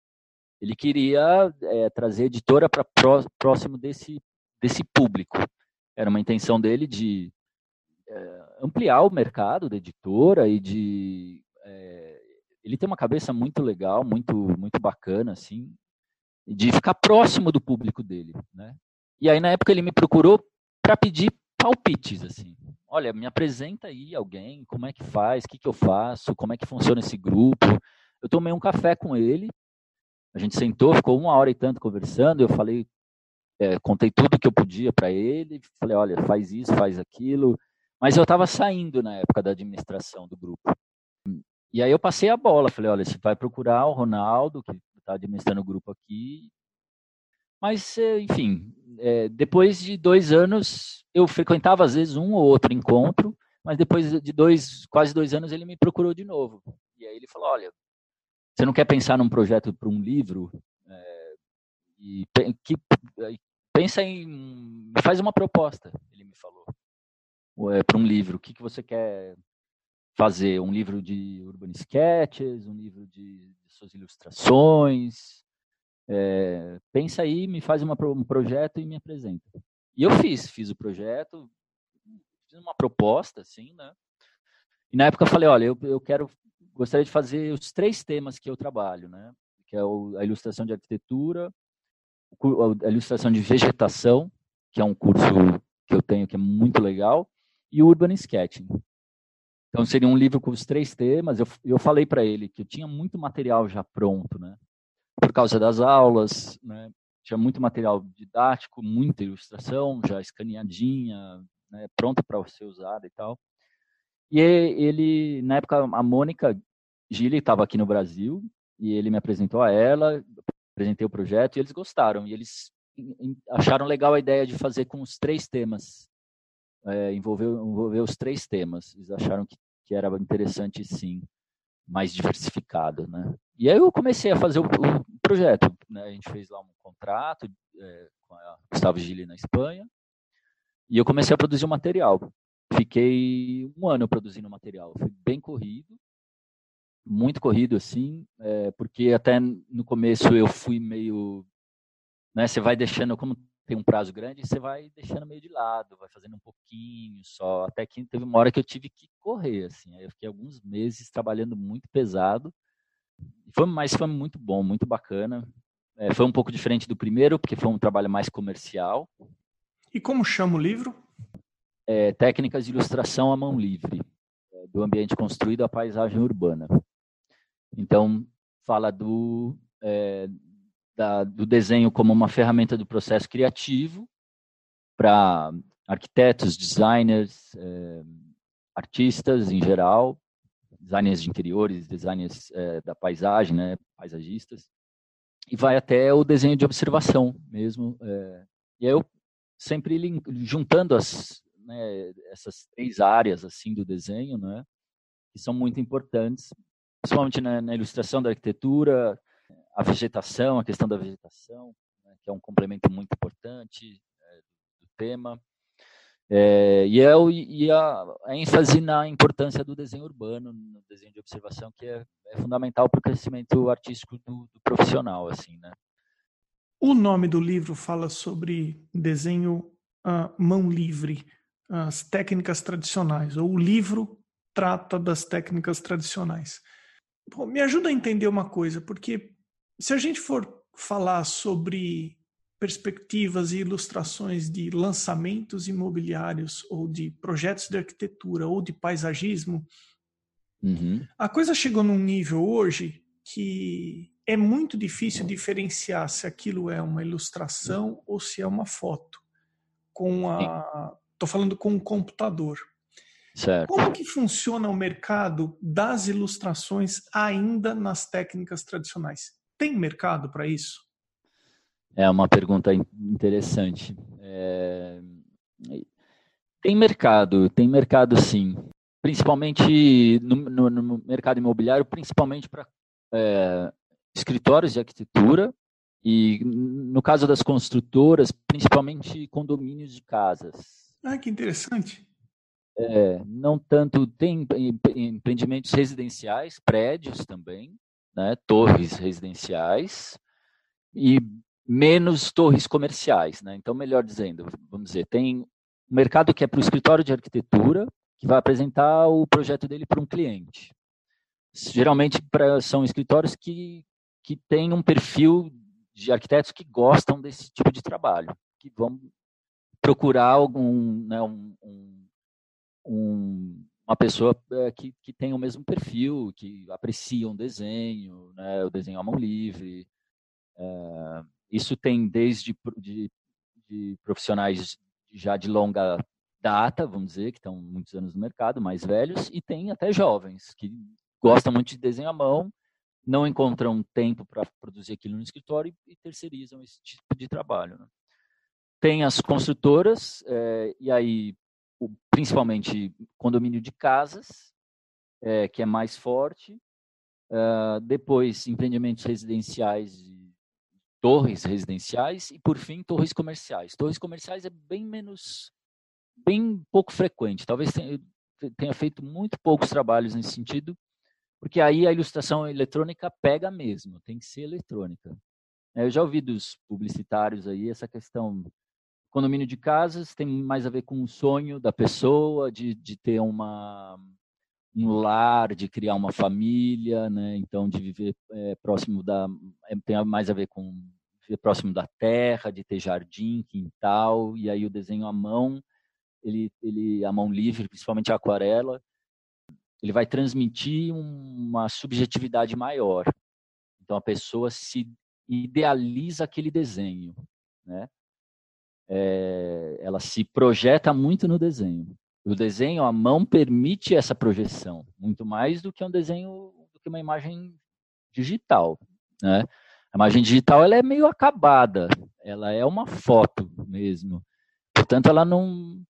A: Ele queria é, trazer a editora para pró, próximo desse, desse público. Era uma intenção dele de ampliar o mercado da editora e de é, ele tem uma cabeça muito legal, muito muito bacana assim, de ficar próximo do público dele, né? E aí na época ele me procurou para pedir palpites assim. Olha, me apresenta aí alguém, como é que faz, o que, que eu faço, como é que funciona esse grupo. Eu tomei um café com ele, a gente sentou, ficou uma hora e tanto conversando. Eu falei, é, contei tudo que eu podia para ele, falei, olha, faz isso, faz aquilo. Mas eu estava saindo na época da administração do grupo. E aí eu passei a bola, falei, olha, você vai procurar o Ronaldo, que está administrando o grupo aqui. Mas, é, enfim, é, depois de dois anos, eu frequentava às vezes um ou outro encontro, mas depois de dois, quase dois anos, ele me procurou de novo. E aí ele falou, olha, você não quer pensar num projeto para um livro? É, e que, pensa em, faz uma proposta, ele me falou, é, para um livro. O que, que você quer fazer? Um livro de urban sketches, um livro de, de suas ilustrações? É, pensa aí, me faz uma, um projeto e me apresenta. E eu fiz, fiz o projeto, fiz uma proposta, assim, né? E na época eu falei, olha, eu, eu quero, gostaria de fazer os três temas que eu trabalho, né? Que é o, a ilustração de arquitetura, a ilustração de vegetação, que é um curso que eu tenho que é muito legal, e o urban sketching. Então seria um livro com os três temas. Eu, eu falei para ele que eu tinha muito material já pronto, né? por causa das aulas, né? tinha muito material didático, muita ilustração já escaneadinha, né? pronta para ser usada e tal. E ele, na época, a Mônica Gili estava aqui no Brasil e ele me apresentou a ela, apresentei o projeto e eles gostaram. E eles acharam legal a ideia de fazer com os três temas, é, envolver, envolver os três temas. Eles acharam que, que era interessante, sim mais diversificado, né? E aí eu comecei a fazer o, o projeto, né? A gente fez lá um contrato é, com a Gustavo Gili na Espanha e eu comecei a produzir o material. Fiquei um ano produzindo material, foi bem corrido, muito corrido assim, é, porque até no começo eu fui meio, né? Você vai deixando como tem um prazo grande, você vai deixando meio de lado, vai fazendo um pouquinho só, até que teve uma hora que eu tive que correr, assim, aí eu fiquei alguns meses trabalhando muito pesado, foi, mas foi muito bom, muito bacana, é, foi um pouco diferente do primeiro, porque foi um trabalho mais comercial.
B: E como chama o livro?
A: É, Técnicas de Ilustração à Mão Livre, é, do ambiente construído à paisagem urbana. Então, fala do, é, da, do desenho como uma ferramenta do processo criativo para arquitetos, designers, é, artistas em geral, designers de interiores, designers é, da paisagem, né, paisagistas, e vai até o desenho de observação mesmo. É, e eu sempre juntando as, né, essas três áreas assim do desenho, né, que são muito importantes, principalmente na, na ilustração da arquitetura, a vegetação, a questão da vegetação, né, que é um complemento muito importante é, do tema. É, e, é, e a, a, ênfase na importância do desenho urbano, no desenho de observação, que é, é fundamental para o crescimento artístico do, do, profissional, assim, né?
B: O nome do livro fala sobre desenho uh, mão livre, as técnicas tradicionais, ou o livro trata das técnicas tradicionais. Bom, me ajuda a entender uma coisa, porque se a gente for falar sobre perspectivas e ilustrações de lançamentos imobiliários ou de projetos de arquitetura ou de paisagismo, uhum. a coisa chegou num nível hoje que é muito difícil diferenciar se aquilo é uma ilustração ou se é uma foto. Com a, tô falando com um computador.
A: Certo.
B: Como que funciona o mercado das ilustrações ainda nas técnicas tradicionais? Tem mercado para isso?
A: É uma pergunta interessante. É... Tem mercado, tem mercado sim. Principalmente no, no, no mercado imobiliário, principalmente para é, escritórios de arquitetura e, no caso das construtoras, principalmente condomínios de casas.
B: Ah, que interessante.
A: É, não tanto tem empreendimentos residenciais, prédios também, né, torres residenciais e menos torres comerciais, né? Então, melhor dizendo, vamos dizer, tem um mercado que é para o escritório de arquitetura que vai apresentar o projeto dele para um cliente. Geralmente pra, são escritórios que que têm um perfil de arquitetos que gostam desse tipo de trabalho, que vão procurar algum, né, um, um, um, uma pessoa é, que, que tem o mesmo perfil, que aprecia um desenho, né, o desenho à mão livre. É, isso tem desde de, de profissionais já de longa data, vamos dizer, que estão muitos anos no mercado, mais velhos, e tem até jovens que gostam muito de desenho à mão não encontram tempo para produzir aquilo no escritório e, terceirizam esse tipo de trabalho. Né? Tem as construtoras, é, e aí, o, principalmente, condomínio de casas, é, que é mais forte. Uh, depois, empreendimentos residenciais, torres residenciais e, por fim, torres comerciais. Torres comerciais é bem menos, bem pouco frequente. Talvez tenha, tenha feito muito poucos trabalhos nesse sentido, porque aí a ilustração eletrônica pega mesmo, tem que ser eletrônica. Eu já ouvi dos publicitários aí essa questão. Condomínio de casas tem mais a ver com o sonho da pessoa de, de ter uma, um lar, de criar uma família, né? então de viver é, próximo da. É, tem mais a ver com viver próximo da terra, de ter jardim, quintal, e aí o desenho à mão, ele, ele a mão livre, principalmente a aquarela, ele vai transmitir uma subjetividade maior. Então a pessoa se idealiza aquele desenho, né? É, ela se projeta muito no desenho. O desenho, a mão permite essa projeção, muito mais do que um desenho, do que uma imagem digital, né? A imagem digital ela é meio acabada, ela é uma foto mesmo. Portanto, ela não,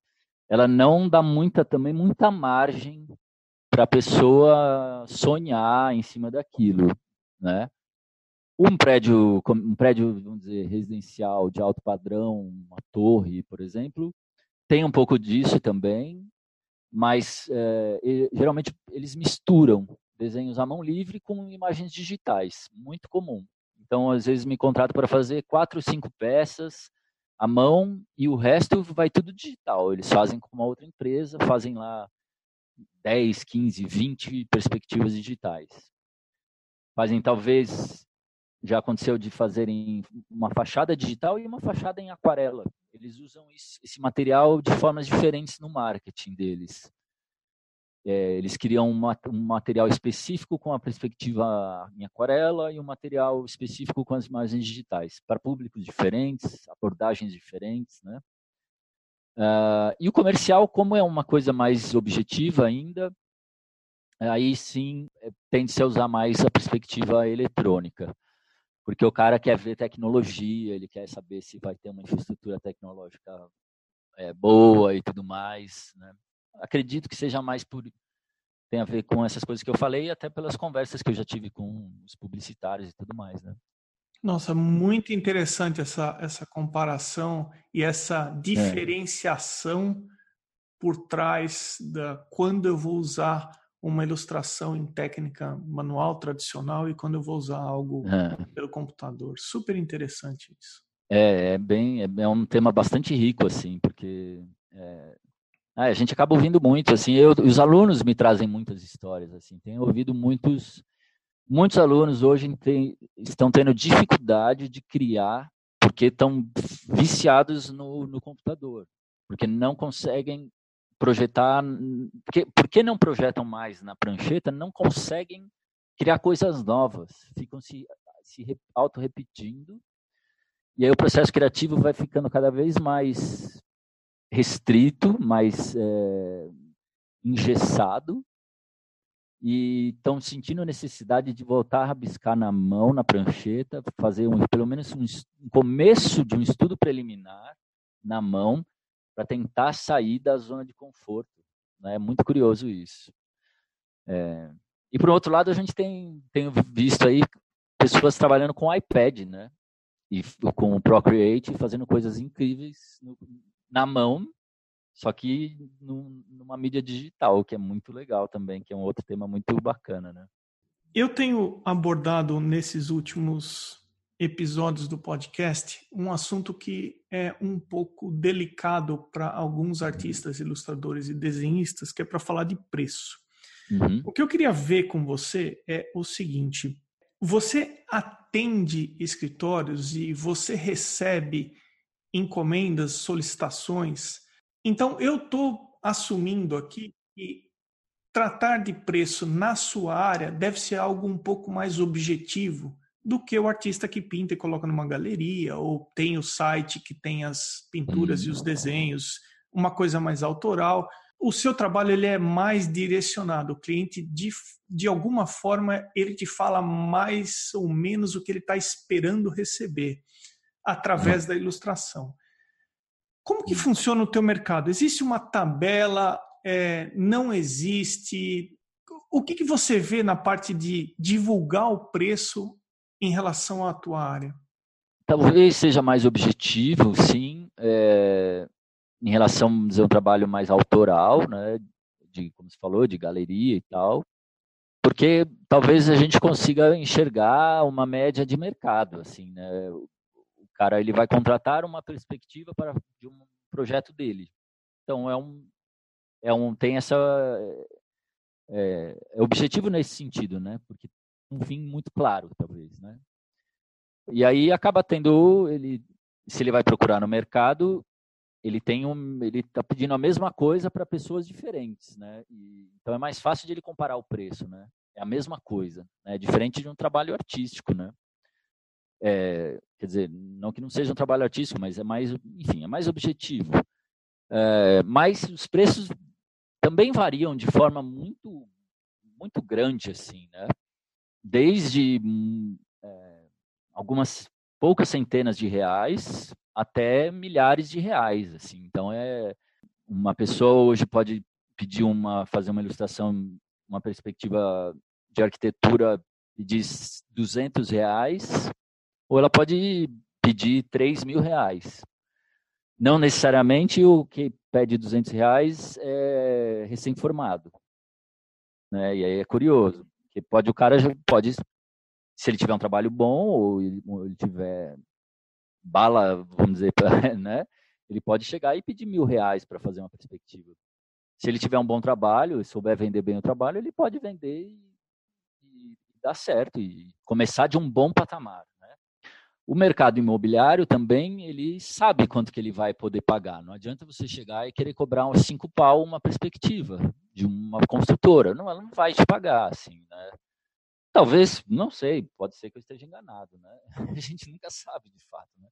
A: ela não dá muita também muita margem para a pessoa sonhar em cima daquilo, né? Um prédio, um prédio, vamos dizer, residencial de alto padrão, uma torre, por exemplo, tem um pouco disso também, mas é, geralmente eles misturam desenhos à mão livre com imagens digitais, muito comum. Então, às vezes me contrato para fazer quatro, cinco peças à mão e o resto vai tudo digital. Eles fazem com uma outra empresa, fazem lá 10, 15, 20 perspectivas digitais. Fazem talvez já aconteceu de fazerem uma fachada digital e uma fachada em aquarela. Eles usam esse material de formas diferentes no marketing deles. É, eles criam uma, um material específico com a perspectiva em aquarela e um material específico com as imagens digitais, para públicos diferentes, abordagens diferentes, né? Uh, e o comercial, como é uma coisa mais objetiva ainda, aí sim é, tende-se a usar mais a perspectiva eletrônica. Porque o cara quer ver tecnologia, ele quer saber se vai ter uma infraestrutura tecnológica é, boa e tudo mais. Né? Acredito que seja mais por. tem a ver com essas coisas que eu falei, até pelas conversas que eu já tive com os publicitários e tudo mais. Né?
B: Nossa, muito interessante essa, essa comparação e essa é. diferenciação é. por trás da quando eu vou usar uma ilustração em técnica manual tradicional e quando eu vou usar algo é. pelo computador. Super interessante isso.
A: É, é bem, é, é um tema bastante rico assim, porque é, a gente acaba ouvindo muito assim. Eu, os alunos me trazem muitas histórias assim. Tenho ouvido muitos Muitos alunos hoje tem, estão tendo dificuldade de criar porque estão viciados no, no computador, porque não conseguem projetar. Porque, porque não projetam mais na prancheta, não conseguem criar coisas novas, ficam se, se auto-repetindo, e aí o processo criativo vai ficando cada vez mais restrito, mais é, engessado, e estão sentindo necessidade de voltar a rabiscar na mão, na prancheta, fazer um, pelo menos um, um começo de um estudo preliminar na mão para tentar sair da zona de conforto. Né? É muito curioso isso. É, E por outro lado, a gente tem, tem visto aí pessoas trabalhando com iPad, né? E com o Procreate, fazendo coisas incríveis no, na mão, só que numa mídia digital, que é muito legal também, que é um outro tema muito bacana, né?
B: Eu tenho abordado nesses últimos episódios do podcast um assunto que é um pouco delicado para alguns artistas, ilustradores e desenhistas, que é para falar de preço. Uhum. O que eu queria ver com você é o seguinte: você atende escritórios e você recebe encomendas, solicitações. Então, eu estou assumindo aqui que tratar de preço na sua área deve ser algo um pouco mais objetivo do que o artista que pinta e coloca numa galeria, ou tem o site que tem as pinturas e os desenhos, uma coisa mais autoral. O seu trabalho ele é mais direcionado. O cliente, de, de alguma forma, ele te fala mais ou menos o que ele está esperando receber através da ilustração. Como que funciona o teu mercado? Existe uma tabela? É, não existe? O que, que você vê na parte de divulgar o preço em relação à tua área?
A: Talvez seja mais objetivo, sim, é, em relação a um trabalho mais autoral, né, de, como você falou, de galeria e tal, porque talvez a gente consiga enxergar uma média de mercado, assim, né, o cara ele vai contratar uma perspectiva para de um projeto dele, então é um é um tem essa é, é objetivo nesse sentido, né, porque um fim muito claro, talvez, né? E aí acaba tendo ele, se ele vai procurar no mercado, ele tem um, ele está pedindo a mesma coisa para pessoas diferentes, né? E, então é mais fácil de ele comparar o preço, né? É a mesma coisa, né? Diferente de um trabalho artístico, né? É, quer dizer, não que não seja um trabalho artístico, mas é mais, enfim, é mais objetivo. É, mas os preços também variam de forma muito, muito grande, assim, né? Desde hum, é, algumas poucas centenas de reais até milhares de reais, assim. Então é uma pessoa hoje pode pedir uma fazer uma ilustração, uma perspectiva de arquitetura de 200 reais, ou ela pode pedir 3 mil reais. Não necessariamente o que pede 200 reais é recém-formado. Né? E aí é curioso. Porque pode o cara pode, se ele tiver um trabalho bom ou ele, tiver bala, vamos dizer, (laughs) né? Ele pode chegar e pedir mil reais para fazer uma perspectiva. Se ele tiver um bom trabalho e souber vender bem o trabalho, ele pode vender e, e dar certo e começar de um bom patamar. O mercado imobiliário também, ele sabe quanto que ele vai poder pagar. Não adianta você chegar e querer cobrar uns cinco pau uma perspectiva de uma construtora. Não, ela não vai te pagar, assim, né? Talvez, não sei, pode ser que eu esteja enganado, né? (laughs) A gente nunca sabe, de fato, né?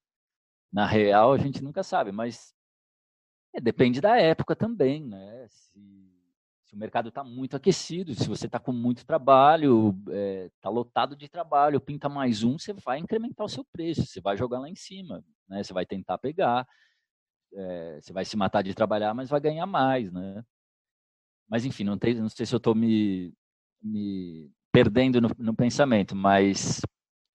A: Na real, a gente nunca sabe, mas é, depende da época também, né? Se se o mercado está muito aquecido, se você está com muito trabalho, está é, tá lotado de trabalho, pinta mais um, você vai incrementar o seu preço, você vai jogar lá em cima, né? Você vai tentar pegar, é, você vai se matar de trabalhar, mas vai ganhar mais, né? Mas enfim, não, tem, não sei se eu estou me, me perdendo no, no pensamento, mas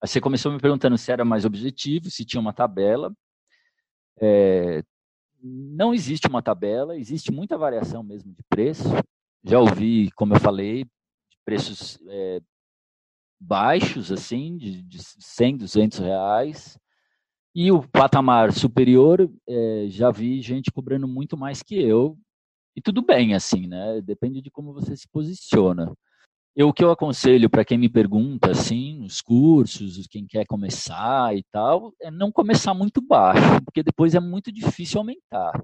A: você começou me perguntando se era mais objetivo, se tinha uma tabela. É, não existe uma tabela, existe muita variação mesmo de preço. Já ouvi, como eu falei, preços é, baixos, assim, de, de 100, 200 reais. E o patamar superior, é, já vi gente cobrando muito mais que eu. E tudo bem, assim, né? Depende de como você se posiciona. Eu, o que eu aconselho para quem me pergunta, assim, nos cursos, quem quer começar e tal, é não começar muito baixo, porque depois é muito difícil aumentar.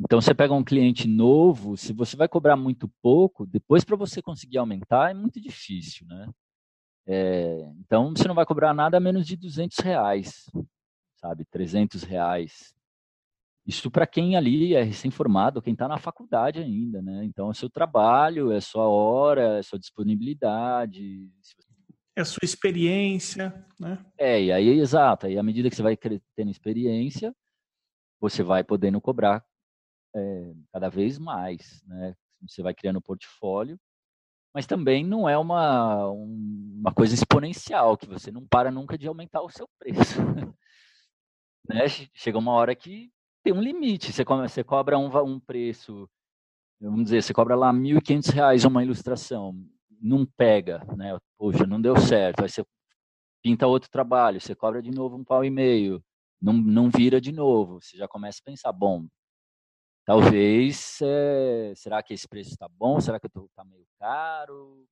A: Então, você pega um cliente novo, se você vai cobrar muito pouco, depois para você conseguir aumentar é muito difícil, né? É, então, você não vai cobrar nada a menos de 200 reais, sabe? 300 reais. Isso para quem ali é recém-formado, quem está na faculdade ainda, né? Então, é seu trabalho, é sua hora, é sua disponibilidade.
B: É a sua experiência, né?
A: É, e aí, exato. Aí, à medida que você vai tendo experiência, você vai podendo cobrar é, cada vez mais, né? Você vai criando portfólio. mas também não é uma, uma coisa exponencial, que você não para nunca de aumentar o seu preço. (laughs) né? Chega uma hora que tem um limite, você, você cobra um, um preço, vamos dizer, você cobra lá R$ 1.500 uma ilustração, não pega, né? Poxa, não deu certo, aí você pinta outro trabalho, você cobra de novo um pau e meio, não, não vira de novo, você já começa a pensar, bom, talvez, é, será que esse preço está bom? Será que está meio caro?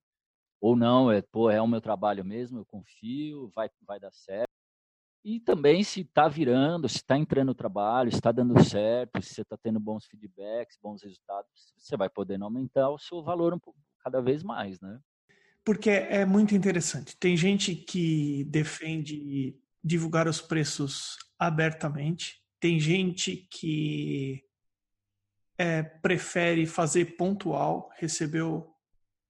A: Ou não, é, pô, é o meu trabalho mesmo, eu confio, vai, vai dar certo. E também se está virando, se está entrando no trabalho, se está dando certo, se você está tendo bons feedbacks, bons resultados, você vai podendo aumentar o seu valor um pouco, cada vez mais, né?
B: Porque é muito interessante. Tem gente que defende divulgar os preços abertamente, tem gente que é, prefere fazer pontual, recebeu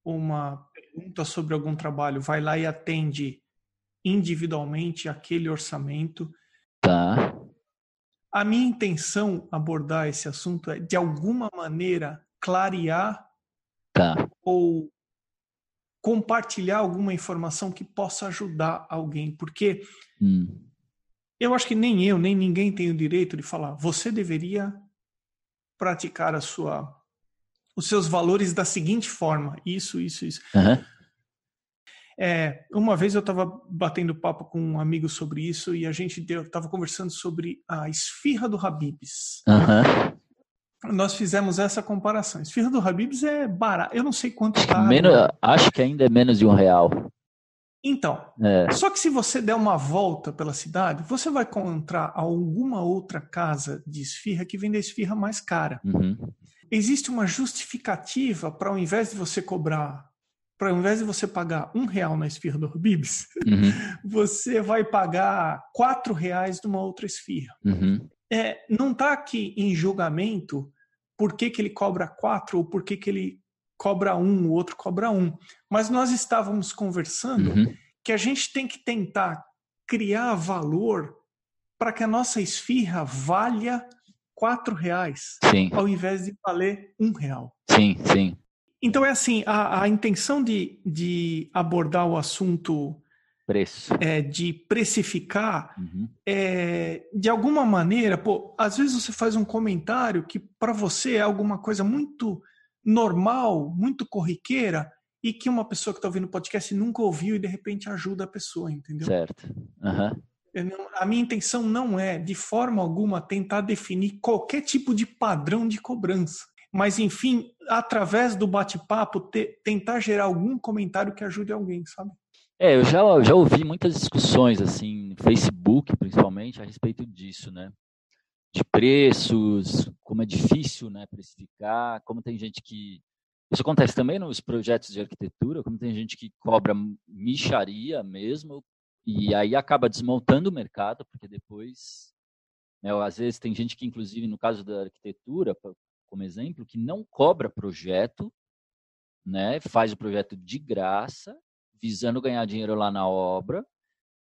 B: uma pergunta sobre algum trabalho, vai lá e atende individualmente aquele orçamento.
A: Tá.
B: A minha intenção abordar esse assunto é de alguma maneira clarear
A: tá.
B: ou compartilhar alguma informação que possa ajudar alguém, porque hum. eu acho que nem eu nem ninguém tem o direito de falar. Você deveria praticar a sua, os seus valores da seguinte forma: isso, isso, isso. Uhum. É, uma vez eu estava batendo papo com um amigo sobre isso e a gente estava conversando sobre a esfirra do Habibs.
A: Uhum.
B: Nós fizemos essa comparação. Esfirra do Habibs é barato. Eu não sei quanto tá.
A: Menos, acho que ainda é menos de um real.
B: Então, é. só que se você der uma volta pela cidade, você vai encontrar alguma outra casa de esfirra que vende a esfirra mais cara.
A: Uhum.
B: Existe uma justificativa para ao invés de você cobrar, para ao invés de você pagar um real na esfirra do Habib's, uhum. (laughs) você vai pagar quatro reais numa outra esfirra.
A: Uhum.
B: É, não está aqui em julgamento por que, que ele cobra quatro ou por que, que ele cobra um, o outro cobra um. Mas nós estávamos conversando uhum. que a gente tem que tentar criar valor para que a nossa esfirra valha quatro reais,
A: sim.
B: ao invés de valer um real.
A: Sim, sim.
B: Então é assim, a, a intenção de, de abordar o assunto
A: preço
B: é, de precificar
A: uhum.
B: é, de alguma maneira pô às vezes você faz um comentário que para você é alguma coisa muito normal, muito corriqueira, e que uma pessoa que está ouvindo o podcast nunca ouviu e de repente ajuda a pessoa, entendeu?
A: Certo. Uhum.
B: a minha intenção não é, de forma alguma, tentar definir qualquer tipo de padrão de cobrança. Mas, enfim, através do bate-papo, tentar gerar algum comentário que ajude alguém, sabe?
A: É, eu já, já ouvi muitas discussões, assim, no Facebook, principalmente, a respeito disso, né? De preços, como é difícil né, precificar, como tem gente que. Isso acontece também nos projetos de arquitetura, como tem gente que cobra micharia mesmo, e aí acaba desmontando o mercado, porque depois. Né, às vezes tem gente que, inclusive, no caso da arquitetura, como exemplo, que não cobra projeto, né, faz o projeto de graça, visando ganhar dinheiro lá na obra,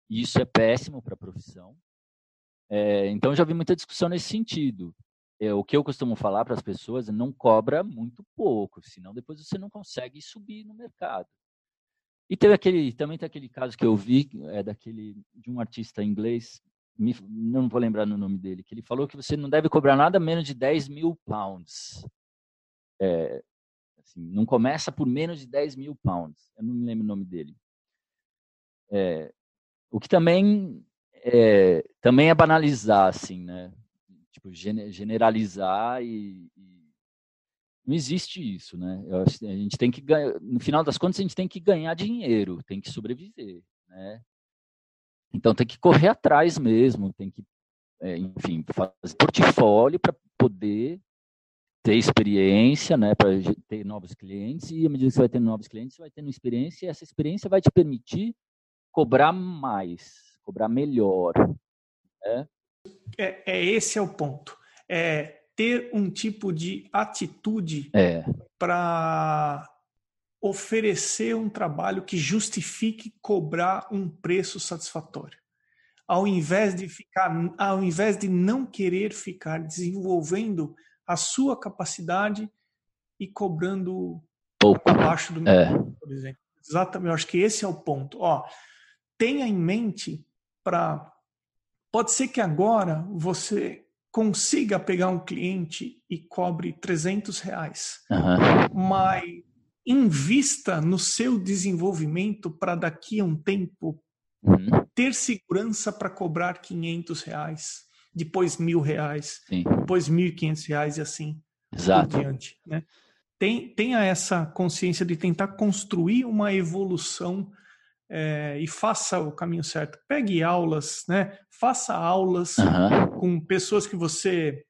A: e isso é péssimo para a profissão. É, então, já vi muita discussão nesse sentido. É, o que eu costumo falar para as pessoas é não cobra muito pouco, senão depois você não consegue subir no mercado. E teve aquele, também tem aquele caso que eu vi, é daquele, de um artista inglês, me, não vou lembrar no nome dele, que ele falou que você não deve cobrar nada menos de 10 mil pounds. É, assim, não começa por menos de 10 mil pounds. Eu não me lembro o nome dele. É, o que também é, também é banalizar, assim, né? Tipo, generalizar e, e, não existe isso, né? Eu, a gente tem que ganhar, no final das contas, a gente tem que ganhar dinheiro, tem que sobreviver, né? Então tem que correr atrás mesmo, tem que, é, enfim, fazer portfólio para poder ter experiência, né, para ter novos clientes e à medida que você vai tendo novos clientes, você vai tendo experiência e essa experiência vai te permitir cobrar mais, cobrar melhor. Né?
B: É, é, esse é o ponto. É ter um tipo de atitude
A: é.
B: para oferecer um trabalho que justifique cobrar um preço satisfatório. Ao invés de ficar, ao invés de não querer ficar desenvolvendo a sua capacidade e cobrando
A: Pouco.
B: abaixo do
A: É.
B: por exemplo. Exatamente, eu acho que esse é o ponto. Ó, tenha em mente para. Pode ser que agora você consiga pegar um cliente e cobre 300 reais,
A: Aham.
B: mas invista no seu desenvolvimento para daqui a um tempo
A: Uhum.
B: ter segurança para cobrar 500 reais, depois mil reais,
A: Sim,
B: depois 1.500 reais e assim
A: exato.
B: por diante. Né? Tem, tenha essa consciência de tentar construir uma evolução eh, e faça o caminho certo. Pegue aulas, né? faça aulas
A: Aham.
B: com pessoas que você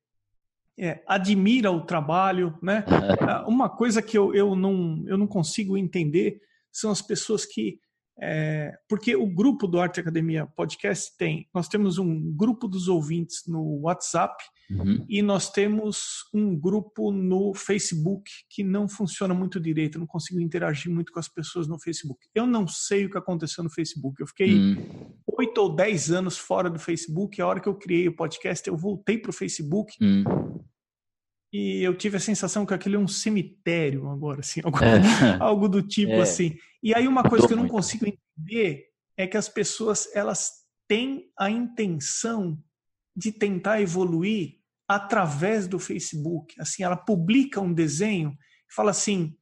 B: eh, admira o trabalho. Né? Ah, Uma coisa que eu, eu, não, eu não consigo entender são as pessoas que. Eh, porque o grupo do Arte Academia Podcast tem. Nós temos um grupo dos ouvintes no WhatsApp
A: Uhum.
B: e nós temos um grupo no Facebook que não funciona muito direito, eu não consigo interagir muito com as pessoas no Facebook. Eu não sei o que aconteceu no Facebook. Eu fiquei
A: Hum,
B: oito ou dez anos fora do Facebook. A hora que eu criei o podcast, eu voltei para o Facebook
A: hum.
B: E eu tive a sensação que aquele é um cemitério agora, assim, (laughs) algo,
A: É.
B: algo do tipo
A: É.
B: assim. E aí uma coisa que eu não consigo entender é que as pessoas elas têm a intenção de tentar evoluir através do Facebook. Assim, ela publica um desenho e fala assim: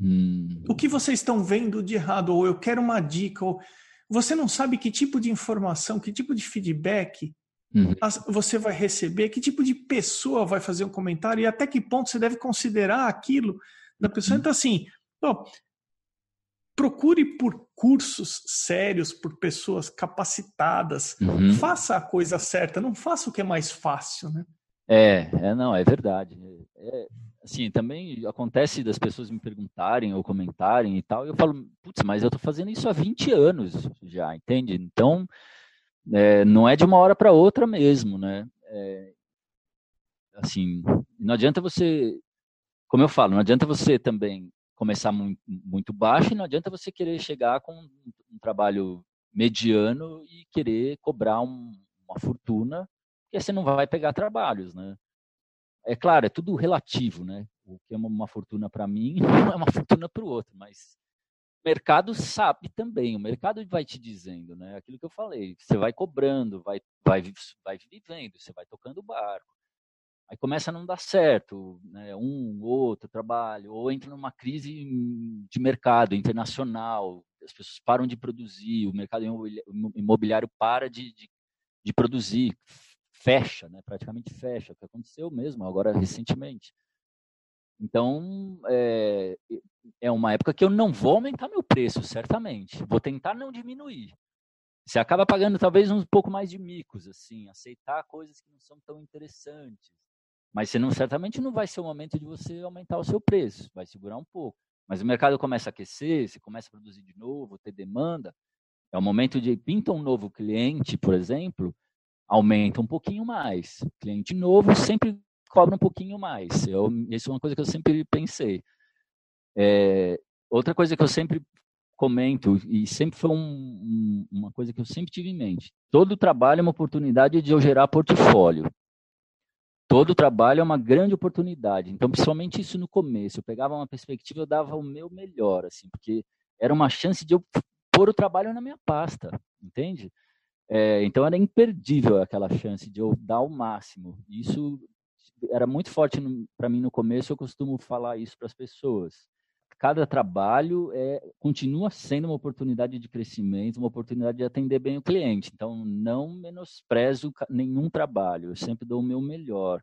A: Hum.
B: o que vocês estão vendo de errado? Ou eu quero uma dica. Ou você não sabe que tipo de informação, que tipo de feedback
A: Uhum.
B: você vai receber, que tipo de pessoa vai fazer um comentário e até que ponto você deve considerar aquilo da pessoa.
A: Uhum.
B: Então, assim, ó, procure por cursos sérios, por pessoas capacitadas.
A: Uhum.
B: Faça a coisa certa, não faça o que é mais fácil, né?
A: É, é, não, é verdade. É, assim, também acontece das pessoas me perguntarem ou comentarem e tal, e eu falo, putz, mas eu tô fazendo isso há 20 anos já, entende? Então, é, não é de uma hora para outra mesmo, né? É, assim, não adianta você, como eu falo, não adianta você também começar muito, muito baixo e não adianta você querer chegar com um, um trabalho mediano e querer cobrar um- uma fortuna porque você não vai pegar trabalhos, né? É claro, é tudo relativo, né? O que é uma, uma fortuna para mim (laughs) não é uma fortuna para o outro, mas o mercado sabe também, o mercado vai te dizendo, né? Aquilo que eu falei, você vai cobrando, vai, vai, vai vivendo, você vai tocando o barco. Aí começa a não dar certo, né? um, outro trabalho, ou entra numa crise de mercado internacional, as pessoas param de produzir, o mercado imobiliário para de, de, de produzir, fecha, né? praticamente fecha, o que aconteceu mesmo agora recentemente. Então, é, é uma época que eu não vou aumentar meu preço, certamente. Vou tentar não diminuir. Você acaba pagando talvez um pouco mais de micos, assim, aceitar coisas que não são tão interessantes. Mas você não, certamente não vai ser o momento de você aumentar o seu preço, vai segurar um pouco. Mas o mercado começa a aquecer, você começa a produzir de novo, ter demanda. É o momento de pinta um novo cliente, por exemplo, aumenta um pouquinho mais. Cliente novo sempre cobra um pouquinho mais. Eu, isso é uma coisa que eu sempre pensei. É, outra coisa que eu sempre comento, e sempre foi um, um, uma coisa que eu sempre tive em mente: todo trabalho é uma oportunidade de eu gerar portfólio. Todo trabalho é uma grande oportunidade. Então, principalmente isso no começo, eu pegava uma perspectiva, eu dava o meu melhor, assim, porque era uma chance de eu pôr o trabalho na minha pasta, entende? É, então era imperdível aquela chance de eu dar o máximo. Isso era muito forte para mim no começo. Eu costumo falar isso para as pessoas. Cada trabalho é, continua sendo uma oportunidade de crescimento, uma oportunidade de atender bem o cliente. Então não menosprezo nenhum trabalho. Eu sempre dou o meu melhor.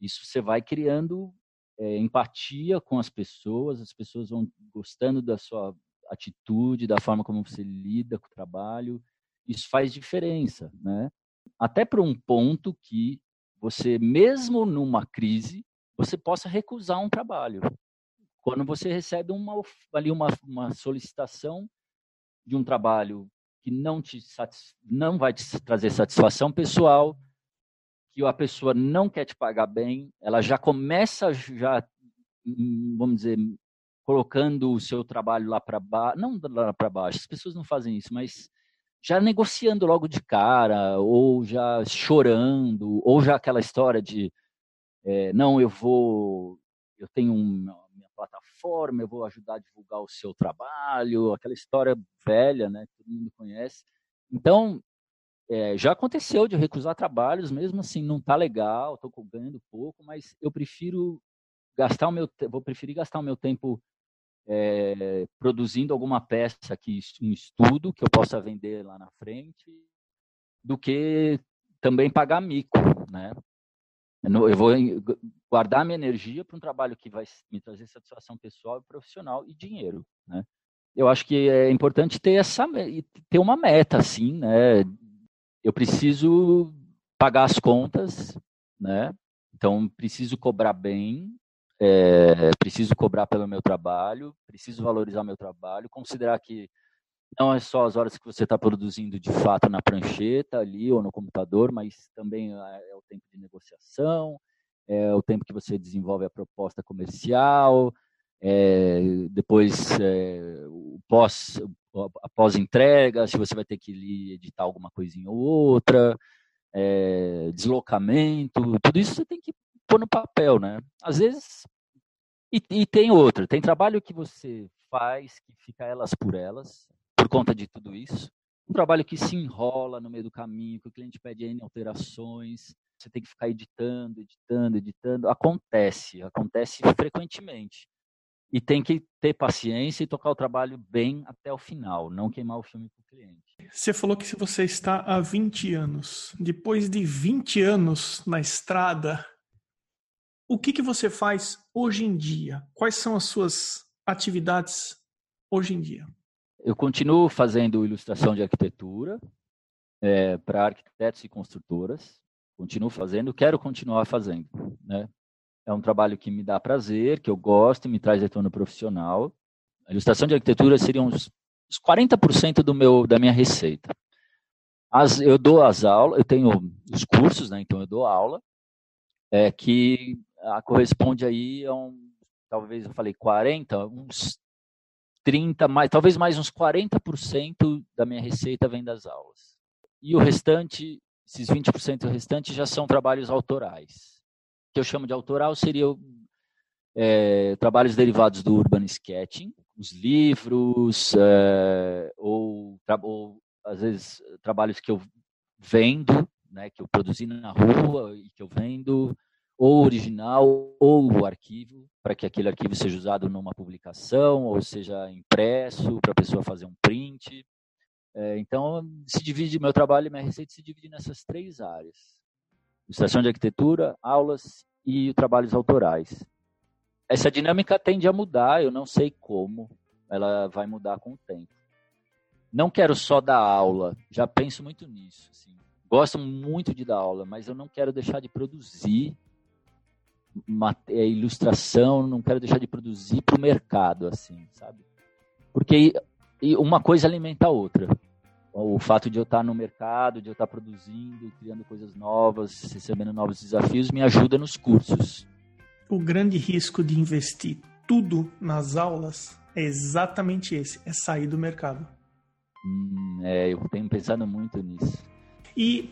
A: Isso você vai criando é, empatia com as pessoas. As pessoas vão gostando da sua atitude, da forma como você lida com o trabalho isso faz diferença, né? Até para um ponto que você, mesmo numa crise, você possa recusar um trabalho. Quando você recebe uma, ali uma, uma solicitação de um trabalho que não, te não vai te trazer satisfação pessoal, que a pessoa não quer te pagar bem, ela já começa, já, vamos dizer, colocando o seu trabalho lá para baixo, não lá para baixo, as pessoas não fazem isso, mas já negociando logo de cara, ou já chorando, ou já aquela história de é, não, eu vou, eu tenho uma minha forma eu vou ajudar a divulgar o seu trabalho, aquela história velha, né, que todo mundo conhece. Então, é, já aconteceu de recusar trabalhos, mesmo assim, não tá legal, estou ganhando pouco, mas eu prefiro gastar o meu, vou preferir gastar o meu tempo é, produzindo alguma peça que um estudo que eu possa vender lá na frente, do que também pagar mico, né? Eu vou guardar minha energia para um trabalho que vai me trazer satisfação pessoal e profissional e dinheiro, né? Eu acho que é importante ter essa ter uma meta assim, né? Eu preciso pagar as contas, né? Então preciso cobrar bem, é, preciso cobrar pelo meu trabalho, preciso valorizar meu trabalho, considerar que não é só as horas que você está produzindo de fato na prancheta ali ou no computador, mas também é, é o tempo de negociação, é o tempo que você desenvolve a proposta comercial, é, depois é, o pós entrega, se você vai ter que editar alguma coisinha ou outra, é, deslocamento, tudo isso você tem que pôr no papel, né? Às vezes e, e tem outra, tem trabalho que você faz que fica elas por elas, por conta de tudo isso. Um trabalho que se enrola no meio do caminho, que o cliente pede N alterações, você tem que ficar editando, editando, editando. Acontece, acontece frequentemente. E tem que ter paciência e tocar o trabalho bem até o final, não queimar o filme para o cliente.
B: Você falou que se você está há 20 anos, depois de 20 anos na estrada, o que, que você faz hoje em dia? Quais são as suas atividades hoje em dia?
A: Eu continuo fazendo ilustração de arquitetura é, para arquitetos e construtoras. Continuo fazendo, quero continuar fazendo. Né? É um trabalho que me dá prazer, que eu gosto, me traz retorno profissional. A ilustração de arquitetura seria uns, uns 40% do meu, da minha receita. As, eu dou as aulas, eu tenho os cursos, né, então eu dou aula, é, que a, corresponde aí a um, talvez eu falei 40, uns 30, mais, talvez mais uns 40% da minha receita vem das aulas. E o restante, esses 20% restante já são trabalhos autorais. O que eu chamo de autoral seria é, trabalhos derivados do urban sketching, os livros, é, ou, ou às vezes trabalhos que eu vendo, né, que eu produzi na rua e que eu vendo, ou original ou o arquivo, para que aquele arquivo seja usado numa publicação ou seja impresso para a pessoa fazer um print. É, então, se divide meu trabalho e minha receita se divide nessas três áreas: ilustração de arquitetura, aulas e trabalhos autorais. Essa dinâmica tende a mudar, eu não sei como, ela vai mudar com o tempo. Não quero só dar aula, já penso muito nisso. Assim. Gosto muito de dar aula, mas eu não quero deixar de produzir ilustração, não quero deixar de produzir para o mercado, assim, sabe? Porque uma coisa alimenta a outra. O fato de eu estar no mercado, de eu estar produzindo, criando coisas novas, recebendo novos desafios, me ajuda nos cursos.
B: O grande risco de investir tudo nas aulas é exatamente esse: é sair do mercado.
A: Hum, é, eu tenho pensado muito nisso.
B: E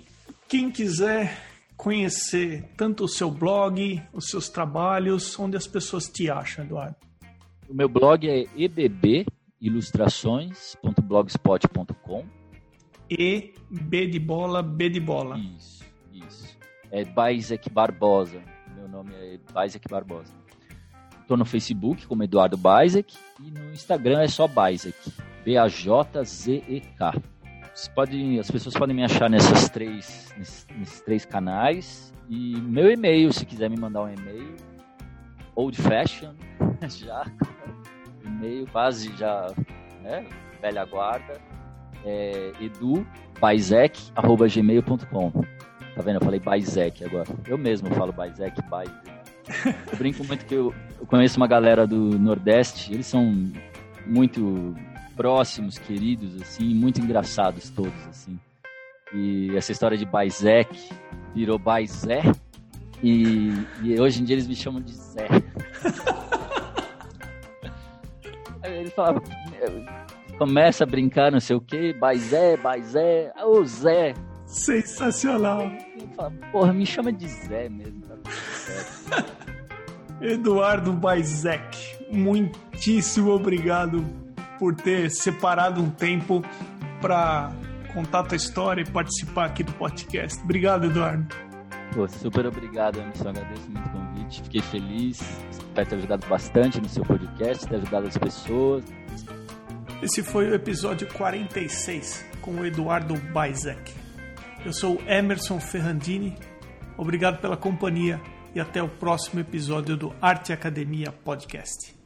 B: quem quiser conhecer tanto o seu blog, os seus trabalhos, onde as pessoas te acham, Eduardo?
A: O meu blog é ebbilustrações.blogspot.com
B: E, B de bola, B de bola.
A: Isso, isso. É Baisek Barbosa. Meu nome é Baisek Barbosa. Estou no Facebook como Eduardo Baisek e no Instagram é só Baisek. B-A-J-Z-E-K pode, as pessoas podem me achar nessas três, nesses, nesses três canais. E meu e-mail, se quiser me mandar um e-mail, old fashion, (laughs) já, e-mail quase já, né, velha guarda, é edubaizek.gmail.com. Tá vendo? Eu falei Baizek agora. Eu mesmo falo Baizek, Baizek. Eu brinco muito que eu, eu conheço uma galera do Nordeste, eles são muito próximos, queridos, assim, muito engraçados todos, assim. E essa história de Baizek virou Baizé, e, e hoje em dia eles me chamam de Zé. (laughs) Eles falavam, começa a brincar, não sei o que, Baizé, Baizé, ô Zé.
B: Sensacional.
A: Falo, Porra, me chama de Zé mesmo. Tá (laughs)
B: Eduardo Baizek muitíssimo obrigado por ter separado um tempo para contar a tua história e participar aqui do podcast. Obrigado, Eduardo.
A: Pô, super obrigado, Emerson. Agradeço muito o convite. Fiquei feliz. Espero ter ajudado bastante no seu podcast, ter ajudado as pessoas.
B: Esse foi o episódio 46 com o Eduardo Baizek. Eu sou Emerson Ferrandini. Obrigado pela companhia e até o próximo episódio do Arte Academia Podcast.